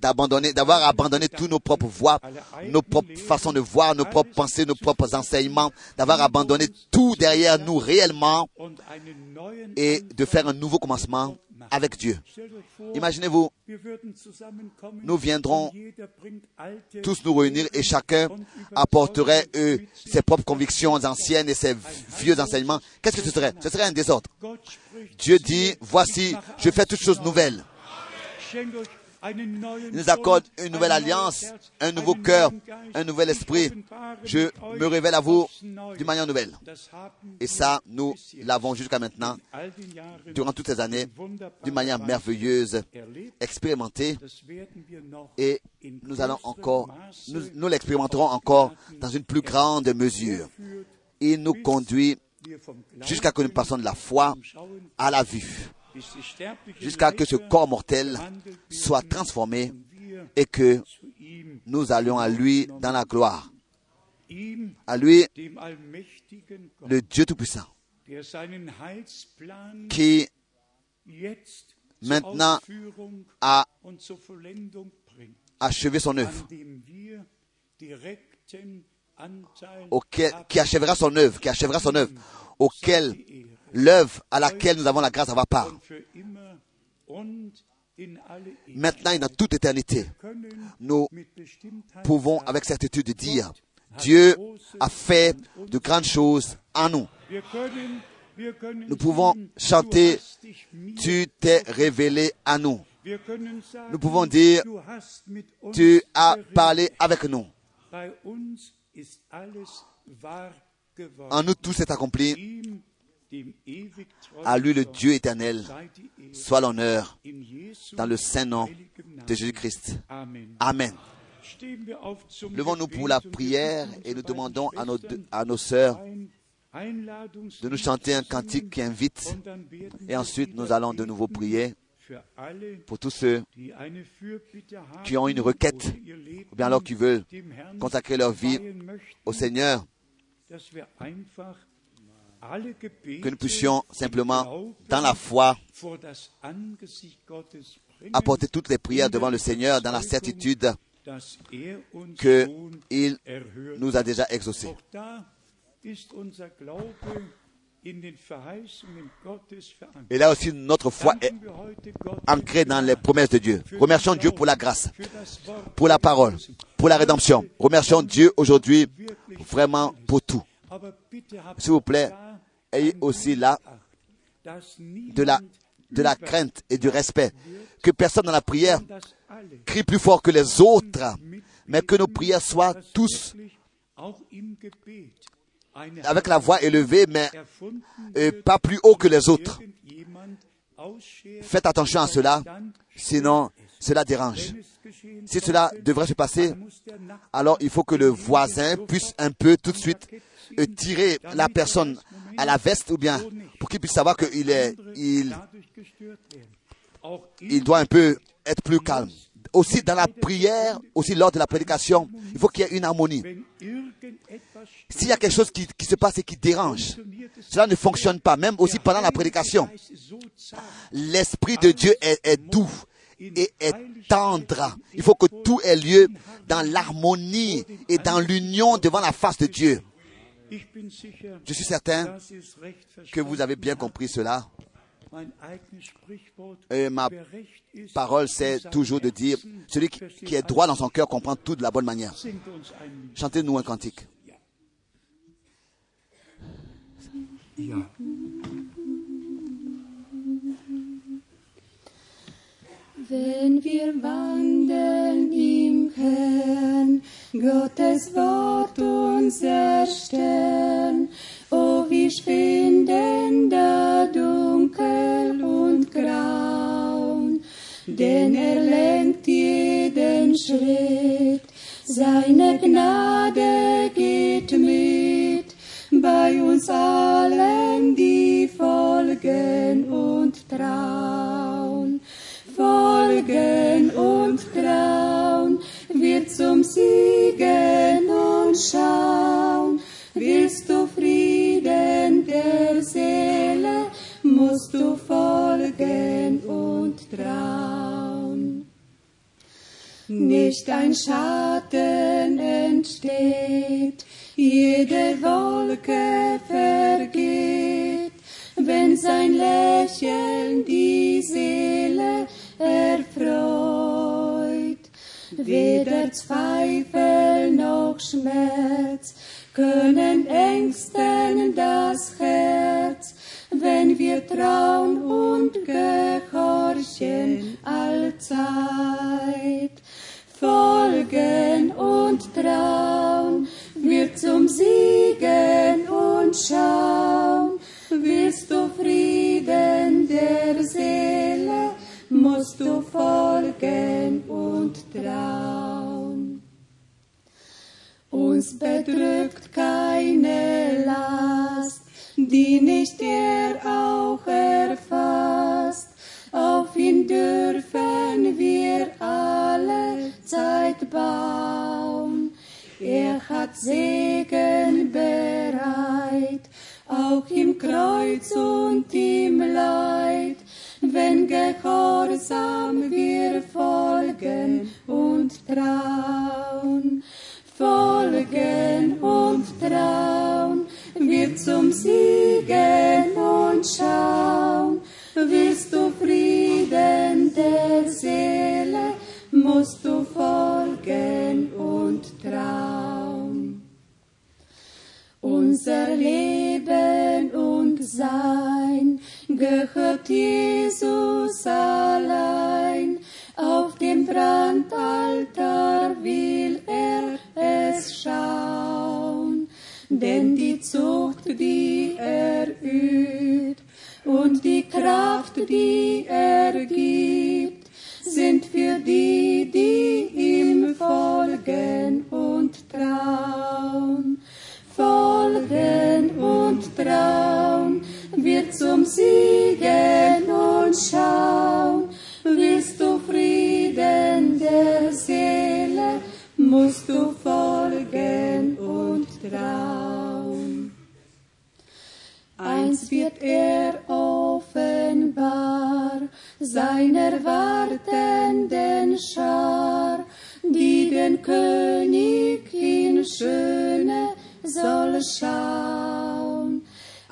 d'avoir abandonné tous nos propres voies, nos propres façons de voir, nos propres pensées, nos propres enseignements, d'avoir abandonné tout derrière nous réellement et de faire un nouveau commencement avec Dieu. Imaginez-vous, nous viendrons tous nous réunir et chacun apporterait eux, ses propres convictions anciennes et ses vieux enseignements. Qu'est-ce que ce serait? Ce serait un désordre. Dieu dit, voici, je fais toutes choses nouvelles. Il nous accorde une nouvelle alliance, un nouveau cœur, un nouvel esprit. Je me révèle à vous d'une manière nouvelle. Et ça, nous l'avons jusqu'à maintenant, durant toutes ces années, d'une manière merveilleuse, expérimentée. Et nous allons encore, nous, nous l'expérimenterons encore dans une plus grande mesure. il nous conduit jusqu'à que nous passions de la foi à la vue, jusqu'à que ce corps mortel soit transformé et que nous allions à lui dans la gloire. À lui, le Dieu Tout-Puissant, qui maintenant a achevé son œuvre, auquel, qui achèvera son œuvre, qui achèvera son œuvre, auquel l'œuvre à laquelle nous avons la grâce d'avoir part. Maintenant et dans toute éternité, nous pouvons avec certitude dire, Dieu a fait de grandes choses en nous. Nous pouvons chanter, tu t'es révélé à nous. Nous pouvons dire, tu as parlé avec nous. En nous tout s'est accompli. À lui le Dieu éternel, soit l'honneur dans le saint nom de Jésus-Christ. Amen. Levons-nous pour la prière et nous demandons à nos, à nos sœurs de nous chanter un cantique qui invite et ensuite nous allons de nouveau prier pour tous ceux qui ont une requête ou bien alors qui veulent consacrer leur vie au Seigneur que nous puissions simplement, dans la foi, apporter toutes les prières devant le Seigneur dans la certitude qu'il nous a déjà exaucés. Et là aussi, notre foi est ancrée dans les promesses de Dieu. Remercions Dieu pour la grâce, pour la parole, pour la rédemption. Remercions Dieu aujourd'hui vraiment pour tout. S'il vous plaît, ayez aussi là de la, de la crainte et du respect. Que personne dans la prière crie plus fort que les autres, mais que nos prières soient tous avec la voix élevée, mais pas plus haut que les autres. Faites attention à cela, sinon cela dérange. Si cela devrait se passer, alors il faut que le voisin puisse un peu tout de suite tirer la personne à la veste ou bien pour qu'il puisse savoir qu'il est, il doit un peu être plus calme. Aussi dans la prière, aussi lors de la prédication, il faut qu'il y ait une harmonie. S'il y a quelque chose qui, se passe et qui dérange, cela ne fonctionne pas, même aussi pendant la prédication. L'Esprit de Dieu est doux et est tendre. Il faut que tout ait lieu dans l'harmonie et dans l'union devant la face de Dieu. Je suis certain que vous avez bien compris cela. Et ma parole, c'est toujours de dire, celui qui est droit dans son cœur comprend tout de la bonne manière. Chantez-nous un cantique. Gottes oh, wir finden da dunkel und graun, denn er lenkt jeden Schritt, seine Gnade geht mit, bei uns allen, die folgen und trauen, folgen und trauen, wird zum Siegen und schauen, willst du Frieden der Seele, musst du folgen und trauen. Nicht ein Schatten entsteht, jede Wolke vergeht, wenn sein Lächeln die Seele erfreut. Weder Zweifel noch Schmerz können ängsten das Herz, wenn wir trauen und gehorchen allzeit. Folgen und trauen, wir zum Siegen und schauen, willst du Frieden der Seele, musst du folgen und trauen. Uns bedrückt keine Last die nicht er auch erfasst. Auf ihn dürfen wir alle Zeit bauen. Er hat Segen bereit, auch im Kreuz und im Leid, wenn gehorsam wir folgen und trauen. Folgen und trauen, wir zum Siegen und schauen. Willst du Frieden der Seele, musst du folgen und trauen. Unser Leben und Sein gehört Jesus allein. Auf dem Brandaltar will es schauen. Denn die Zucht, die er übt und die Kraft, die er gibt, sind für die, die ihm folgen und trauen. Folgen und trauen, wird zum Siegen und schauen. Willst du Frieden der Seele, musst du folgen und trauen. Eins wird er offenbar seiner wartenden Schar, die den König in Schöne soll schauen.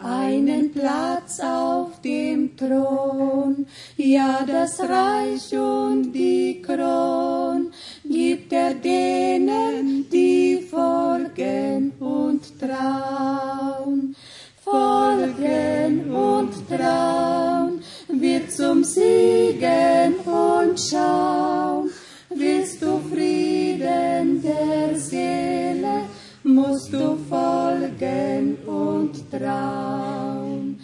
Einen Platz auf dem Thron, ja das Reich und die Kron. Gibt er denen, die folgen und trauen. Folgen und trauen, wird zum Siegen und schauen. Willst du Frieden der Seele, musst du folgen trauen.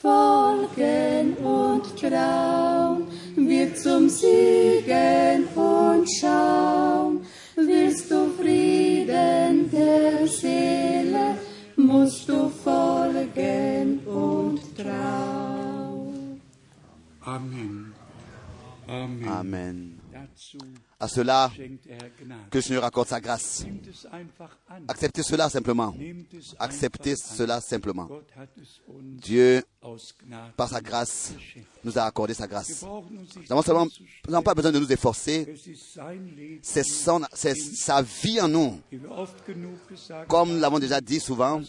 Folgen und trauen, wird zum Siegen und schauen. Willst du Frieden der Seele, musst du folgen und trauen. Amen. Amen. Amen. Dazu À Gnade. que le Seigneur accorde sa grâce. Acceptez cela simplement. Acceptez cela simplement. Dieu, par sa grâce, nous a accordé sa grâce. Nous n'avons pas besoin de nous efforcer. C'est son- c'est sa vie en nous. Comme nous l'avons déjà dit souvent,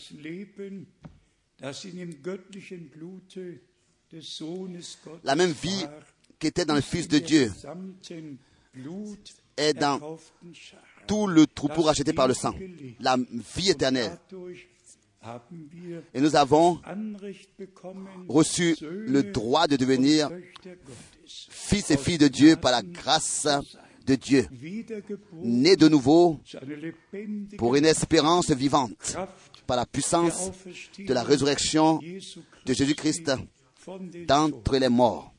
la même vie qui était dans le Fils de Dieu est dans tout le troupeau racheté par le sang. La vie éternelle. Et nous avons reçu le droit de devenir fils et filles de Dieu par la grâce de Dieu. Nés de nouveau pour une espérance vivante par la puissance de la résurrection de Jésus-Christ d'entre les morts.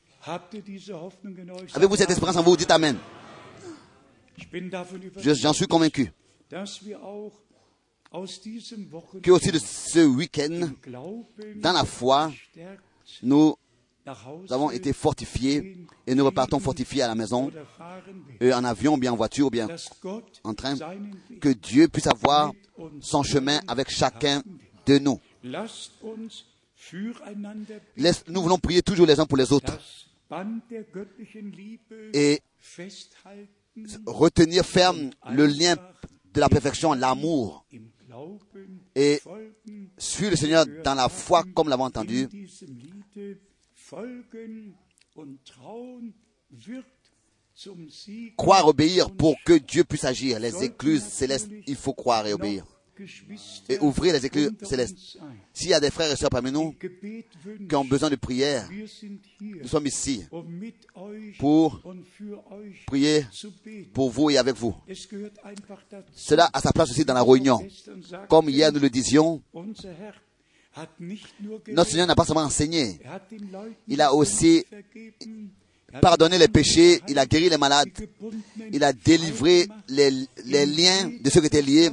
Avez-vous cette espérance en vous? Dites Amen. J'en suis convaincu. que aussi de ce week-end, dans la foi, nous avons été fortifiés et nous repartons fortifiés à la maison, en avion, ou bien en voiture, ou bien en train, que Dieu puisse avoir son chemin avec chacun de nous. Nous voulons prier toujours les uns pour les autres. Et retenir ferme le lien de la perfection, l'amour, et suivre le Seigneur dans la foi comme l'avons entendu. Croire, obéir pour que Dieu puisse agir. Les écluses célestes, il faut croire et obéir. Et ouvrir les écluses célestes. S'il y a des frères et sœurs parmi nous qui ont besoin de prière, nous sommes ici pour prier pour vous et avec vous. Cela a sa place aussi dans la réunion. Comme hier nous le disions, notre Seigneur n'a pas seulement enseigné, il a aussi pardonné les péchés, il a guéri les malades, il a délivré les, les liens de ceux qui étaient liés,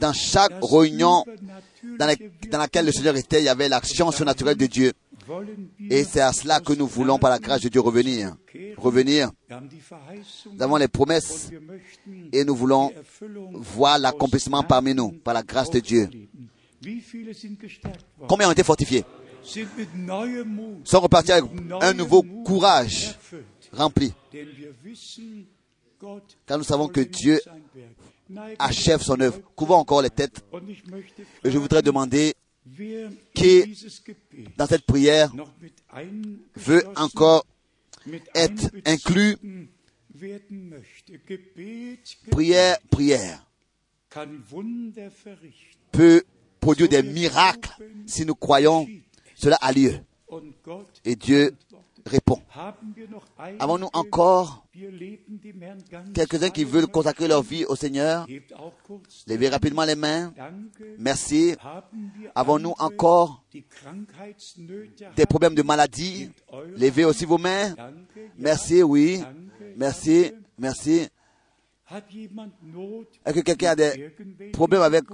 Dans chaque réunion dans, la- übernatürliche dans laquelle le Seigneur était, il y avait l'action surnaturelle de Dieu. Et c'est à cela que nous voulons, par la grâce de Dieu, revenir. Revenir. Nous avons les promesses möchten et nous voulons voir l'accomplissement parmi nous, par la grâce de Dieu. Combien ont été fortifiés? Sont repartis avec un nouveau courage rempli. Car nous savons que Dieu achève son œuvre. Couvrons encore les têtes. Et je voudrais demander qui- dans cette prière veut encore être inclus. Prière, prière peut produire des miracles si nous croyons cela a lieu. Et Dieu. Répond. Avons-nous encore quelques-uns qui veulent consacrer leur vie au Seigneur? Levez rapidement les mains. Merci. Avons-nous encore des problèmes de maladie? Levez aussi vos mains. Merci, oui. Merci, merci. Est-ce que quelqu'un a des problèmes avec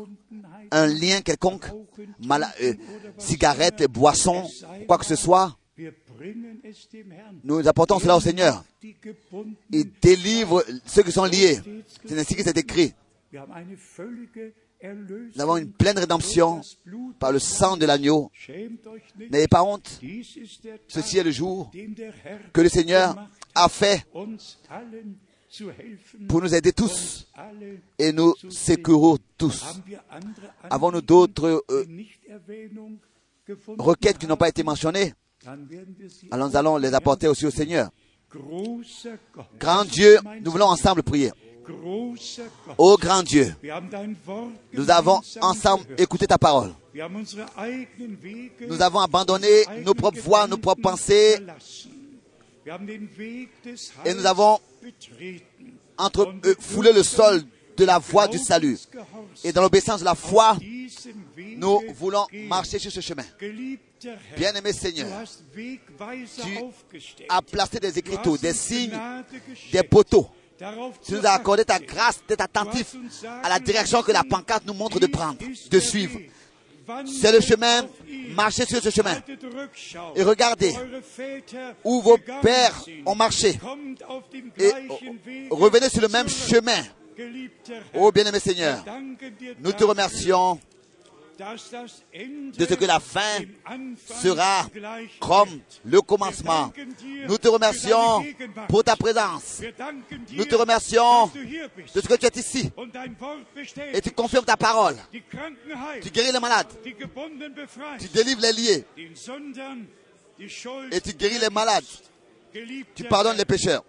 un lien quelconque? Euh, es sei, quoi que ce soit? Nous apportons cela au Seigneur. Il délivre ceux qui sont liés. C'est ainsi que c'est écrit. Nous avons une pleine rédemption par le sang de l'agneau. N'ayez pas honte. Ceci est le jour que le Seigneur a fait pour nous aider tous et nous sécurir tous. Avons-nous d'autres euh, requêtes qui n'ont pas été mentionnées? Alors nous allons les apporter aussi au Seigneur. Grand Dieu, nous voulons ensemble prier. Ô grand Dieu, nous avons ensemble écouté ta parole. Nous avons abandonné nos propres voies, nos propres pensées et nous avons eux foulé le sol de la voie du salut. Et dans l'obéissance de la foi, nous voulons marcher sur ce chemin. Bien-aimé Seigneur, tu as placé des écriteaux, des signes, des poteaux. Tu nous as accordé ta grâce d'être attentif à la direction que la pancarte nous montre de prendre, de suivre. C'est le chemin, marchez sur ce chemin. Et regardez où vos pères ont marché. Et revenez sur le même chemin. Ô bien-aimé Seigneur, nous te remercions de ce que la fin sera comme le commencement. Nous te remercions pour ta présence. Nous te remercions de ce que tu es ici. Et tu confirmes ta parole. Tu guéris les malades. Tu délivres les liés. Et tu guéris les malades. Tu pardonnes les pécheurs.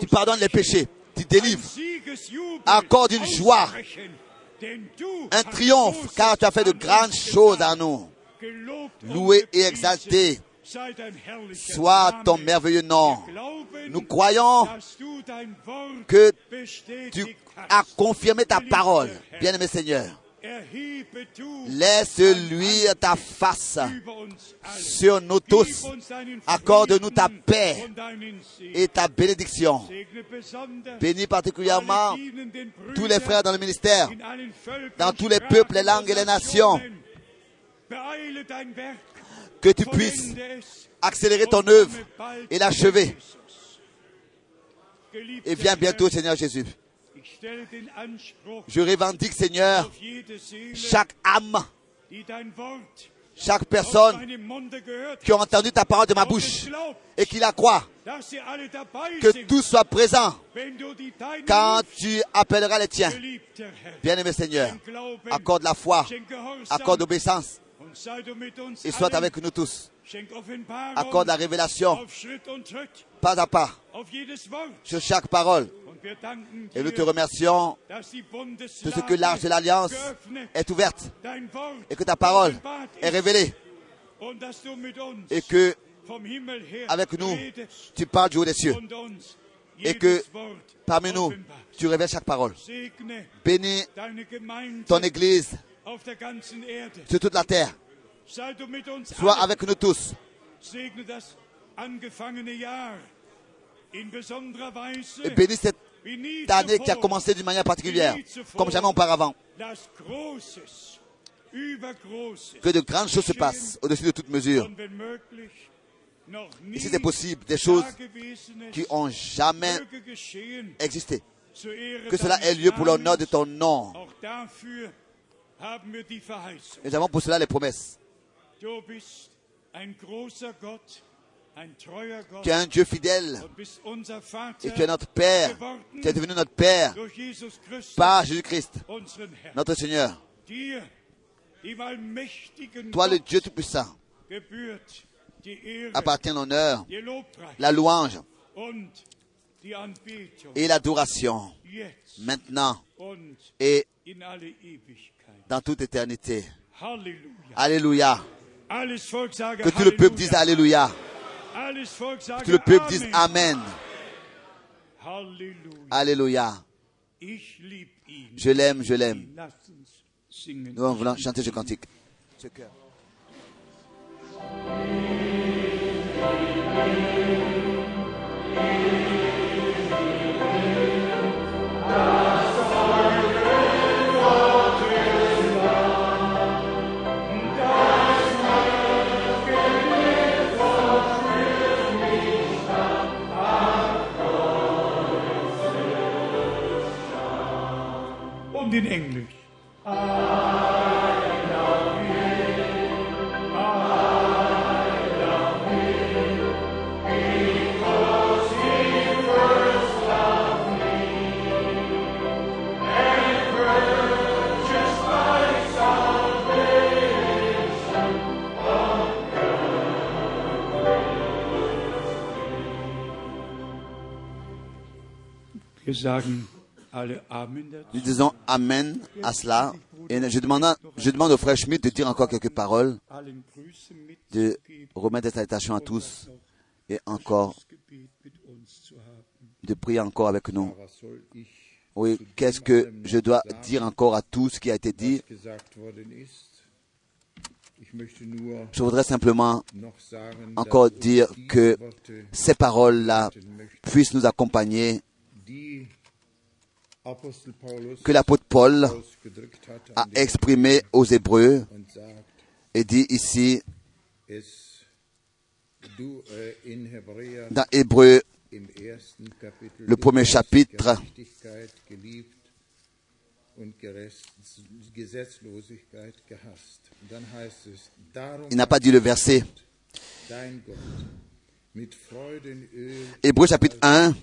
Tu pardonnes les péchés. Tu délivres. Accorde une joie. Un triomphe car tu as fait de an grandes choses à nous. Loué et exalté soit ton merveilleux nom. Nous croyons que tu as confirmé ta parole. Bien-aimé Seigneur, Erhebe du laisse dein luire ta face sur nous tous. Accorde-nous ta paix et ta bénédiction. Bénis particulièrement tous les frères dans le ministère, dans tous les peuples, les langues et les nations. Que tu puisses accélérer ton œuvre et l'achever. Et viens bientôt, Seigneur Jésus. Je revendique, Seigneur, chaque âme, chaque personne qui a entendu ta parole de ma bouche et qui la croit, que tout soit présent quand tu appelleras les tiens. Bien-aimé Seigneur, accorde la foi, accorde obéissance und sei du mit uns et sois avec nous tous. Accorde la révélation pas à pas sur chaque parole. Et nous te remercions de ce que l'arche de l'Alliance est ouverte et que ta parole est révélée et que avec nous tu parles du haut des cieux. Et que Parmi nous, tu révèles chaque parole. Bénis ton Église sur toute la terre. Sois avec nous tous. Et bénis cette année qui a commencé d'une manière particulière, comme jamais auparavant. Que de grandes choses se passent au-dessus de toute mesure. Et si c'est possible, des choses qui ont jamais existé. Que cela ait lieu pour l'honneur de ton nom. Nous avons pour cela les promesses. Tu es un Dieu fidèle et tu es notre Père. Tu es devenu notre Père par Jésus-Christ, notre Seigneur. Toi, le Dieu Tout-Puissant, appartient l'honneur, la louange et l'adoration, maintenant et dans toute éternité. Alléluia. Que tout le peuple dise. Alléluia. Que tout le peuple dise Amen. Alléluia. Je l'aime, je l'aime. Nous voulons chanter ce cantique. Ce cœur. in Englisch. Wir sagen, Nous disons Amen à cela. Et je demande, je demande au frère Schmidt de dire encore quelques paroles, de remettre des salutations à tous et encore de prier encore avec nous. Oui, qu'est-ce que je dois dire encore à tout ce qui a été dit? Je voudrais simplement encore dire que ces paroles-là puissent nous accompagner, que l'apôtre Paul a exprimé aux Hébreux et dit ici äh, dans Kapitel Le premier chapitre. Il n'a pas dit le verset. Hébreux chapitre 1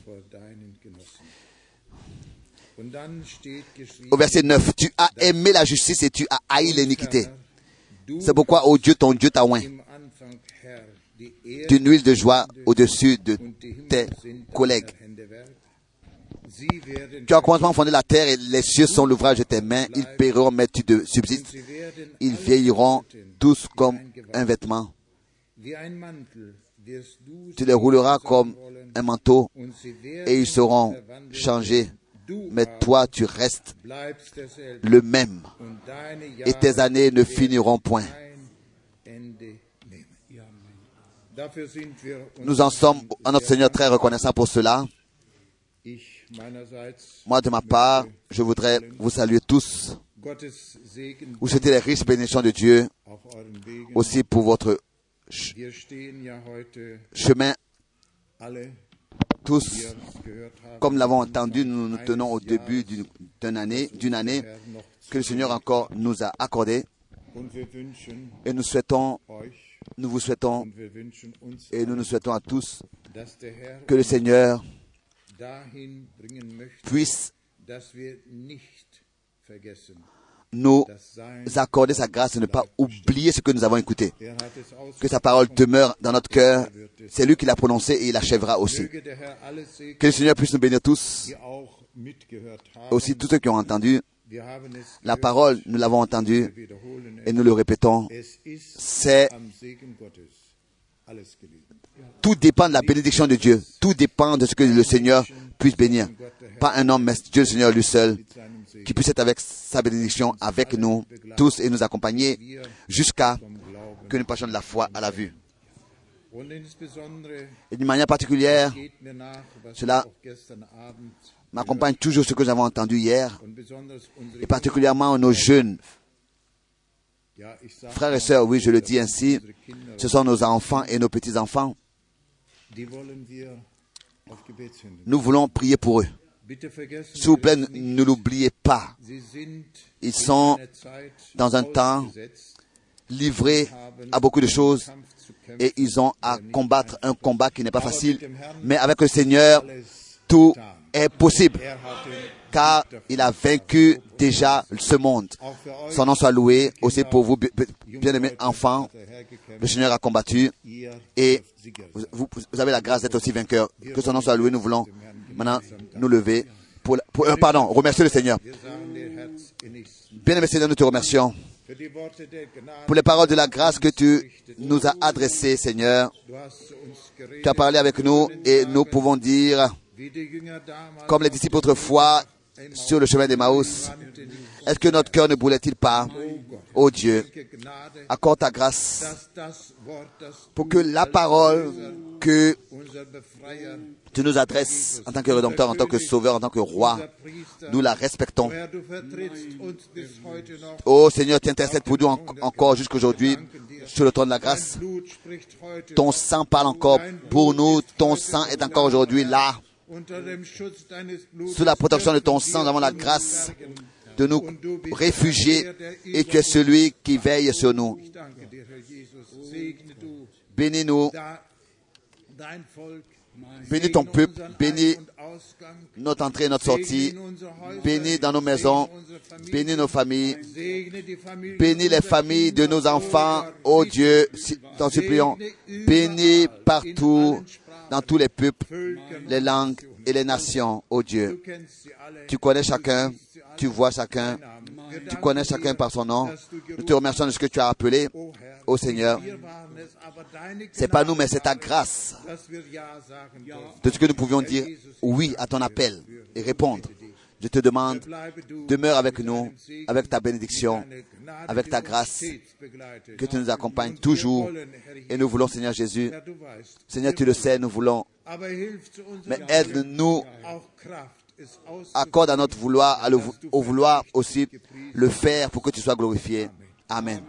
au verset 9. Tu as aimé la justice et tu as haï l'iniquité. C'est pourquoi, ô Dieu, ton Dieu t'a oint d'une huile de joie au-dessus de tes collègues. Tu as commencement fondé la terre et les cieux sont l'ouvrage de tes mains. Ils périront, mais tu de subsistes. Ils vieilliront tous comme un vêtement. Tu les rouleras comme un manteau et ils seront changés. Mais toi, tu restes le même et tes années ne finiront point. Nous en sommes à notre Seigneur très reconnaissants pour cela. Moi, de ma part, je voudrais vous saluer tous, vous souhaiter les riches bénédictions de Dieu, aussi pour votre chemin, tous, comme l'avons entendu, nous nous tenons au début d'une année, d'une année que le Seigneur encore nous a accordé und wir wünschen et nous souhaitons, nous vous souhaitons et nous nous souhaitons à tous que le Seigneur puisse nous accorder sa grâce et ne pas oublier ce que nous avons écouté. Que sa parole demeure dans notre cœur. C'est lui qui l'a prononcé et il l'achèvera aussi. Que le Seigneur puisse nous bénir tous, aussi tous ceux qui ont entendu la parole, nous l'avons entendue et nous le répétons. C'est tout dépend de la bénédiction de Dieu. Tout dépend de ce que le Seigneur puisse bénir. Pas un homme, mais Dieu le Seigneur lui seul, Qui puisse être avec sa bénédiction, avec nous tous et nous accompagner jusqu'à que nous passions de la foi à la vue. Et d'une manière particulière, Cela m'accompagne toujours ce que nous avons entendu hier, et particulièrement nos jeunes frères et sœurs. Oui, je le dis ainsi, ce sont nos enfants et nos petits-enfants. Nous voulons prier pour eux. S'il vous plaît, ne l'oubliez pas. Ils sont dans un temps livrés à beaucoup de choses et ils ont à combattre un combat qui n'est pas facile. Mais avec le Seigneur, tout est possible car il a vaincu déjà ce monde. Son nom soit loué aussi pour vous, bi- bi- bien-aimés enfants. Le Seigneur a combattu et vous, avez la grâce d'être aussi vainqueur. Que son nom soit loué. Nous voulons maintenant nous lever pour, euh, pardon, remercier le Seigneur. Wir sagen dir herzinnigst Bien-aimé Seigneur, nous te remercions pour les paroles de la grâce que tu nous as adressées, Seigneur. Tu as parlé avec nous et nous pouvons dire, comme les disciples autrefois, sur le chemin d'Emmaüs, est-ce que notre cœur ne brûlait-il pas? Ô Dieu, welche Gnade, accorde ta grâce pour que la parole que tu nous adresses en tant que rédempteur, en tant que sauveur, en tant que roi, nous la respectons. Ô Seigneur, tu intercèdes pour nous en- encore jusqu'aujourd'hui sur le trône de la grâce. Ton sang parle encore pour nous. Ton sang est encore aujourd'hui là. Sous la protection de ton sang, nous avons la grâce de nous réfugier et tu es celui qui veille sur nous. Bénis-nous, bénis ton peuple, bénis notre entrée et notre sortie, bénis dans nos maisons, bénis nos familles, bénis les familles de nos enfants, oh ô Dieu, si- t'en supplions, bénis partout, dans tous les peuples, les langues et les nations, ô Dieu. Tu connais chacun, tu vois chacun, tu connais chacun par son nom. Nous te remercions de ce que tu as appelé, ô Seigneur. aber deine C'est pas nous, mais c'est ta grâce de ce que nous pouvions dire oui à ton appel et répondre. Je te demande, demeure avec nous, avec ta bénédiction, avec ta grâce, que tu nous accompagnes toujours. Et nous voulons, Seigneur Jésus, Seigneur, tu le sais, nous voulons, mais aide-nous, accorde à notre vouloir, à au vouloir aussi le faire pour que tu sois glorifié. Amen.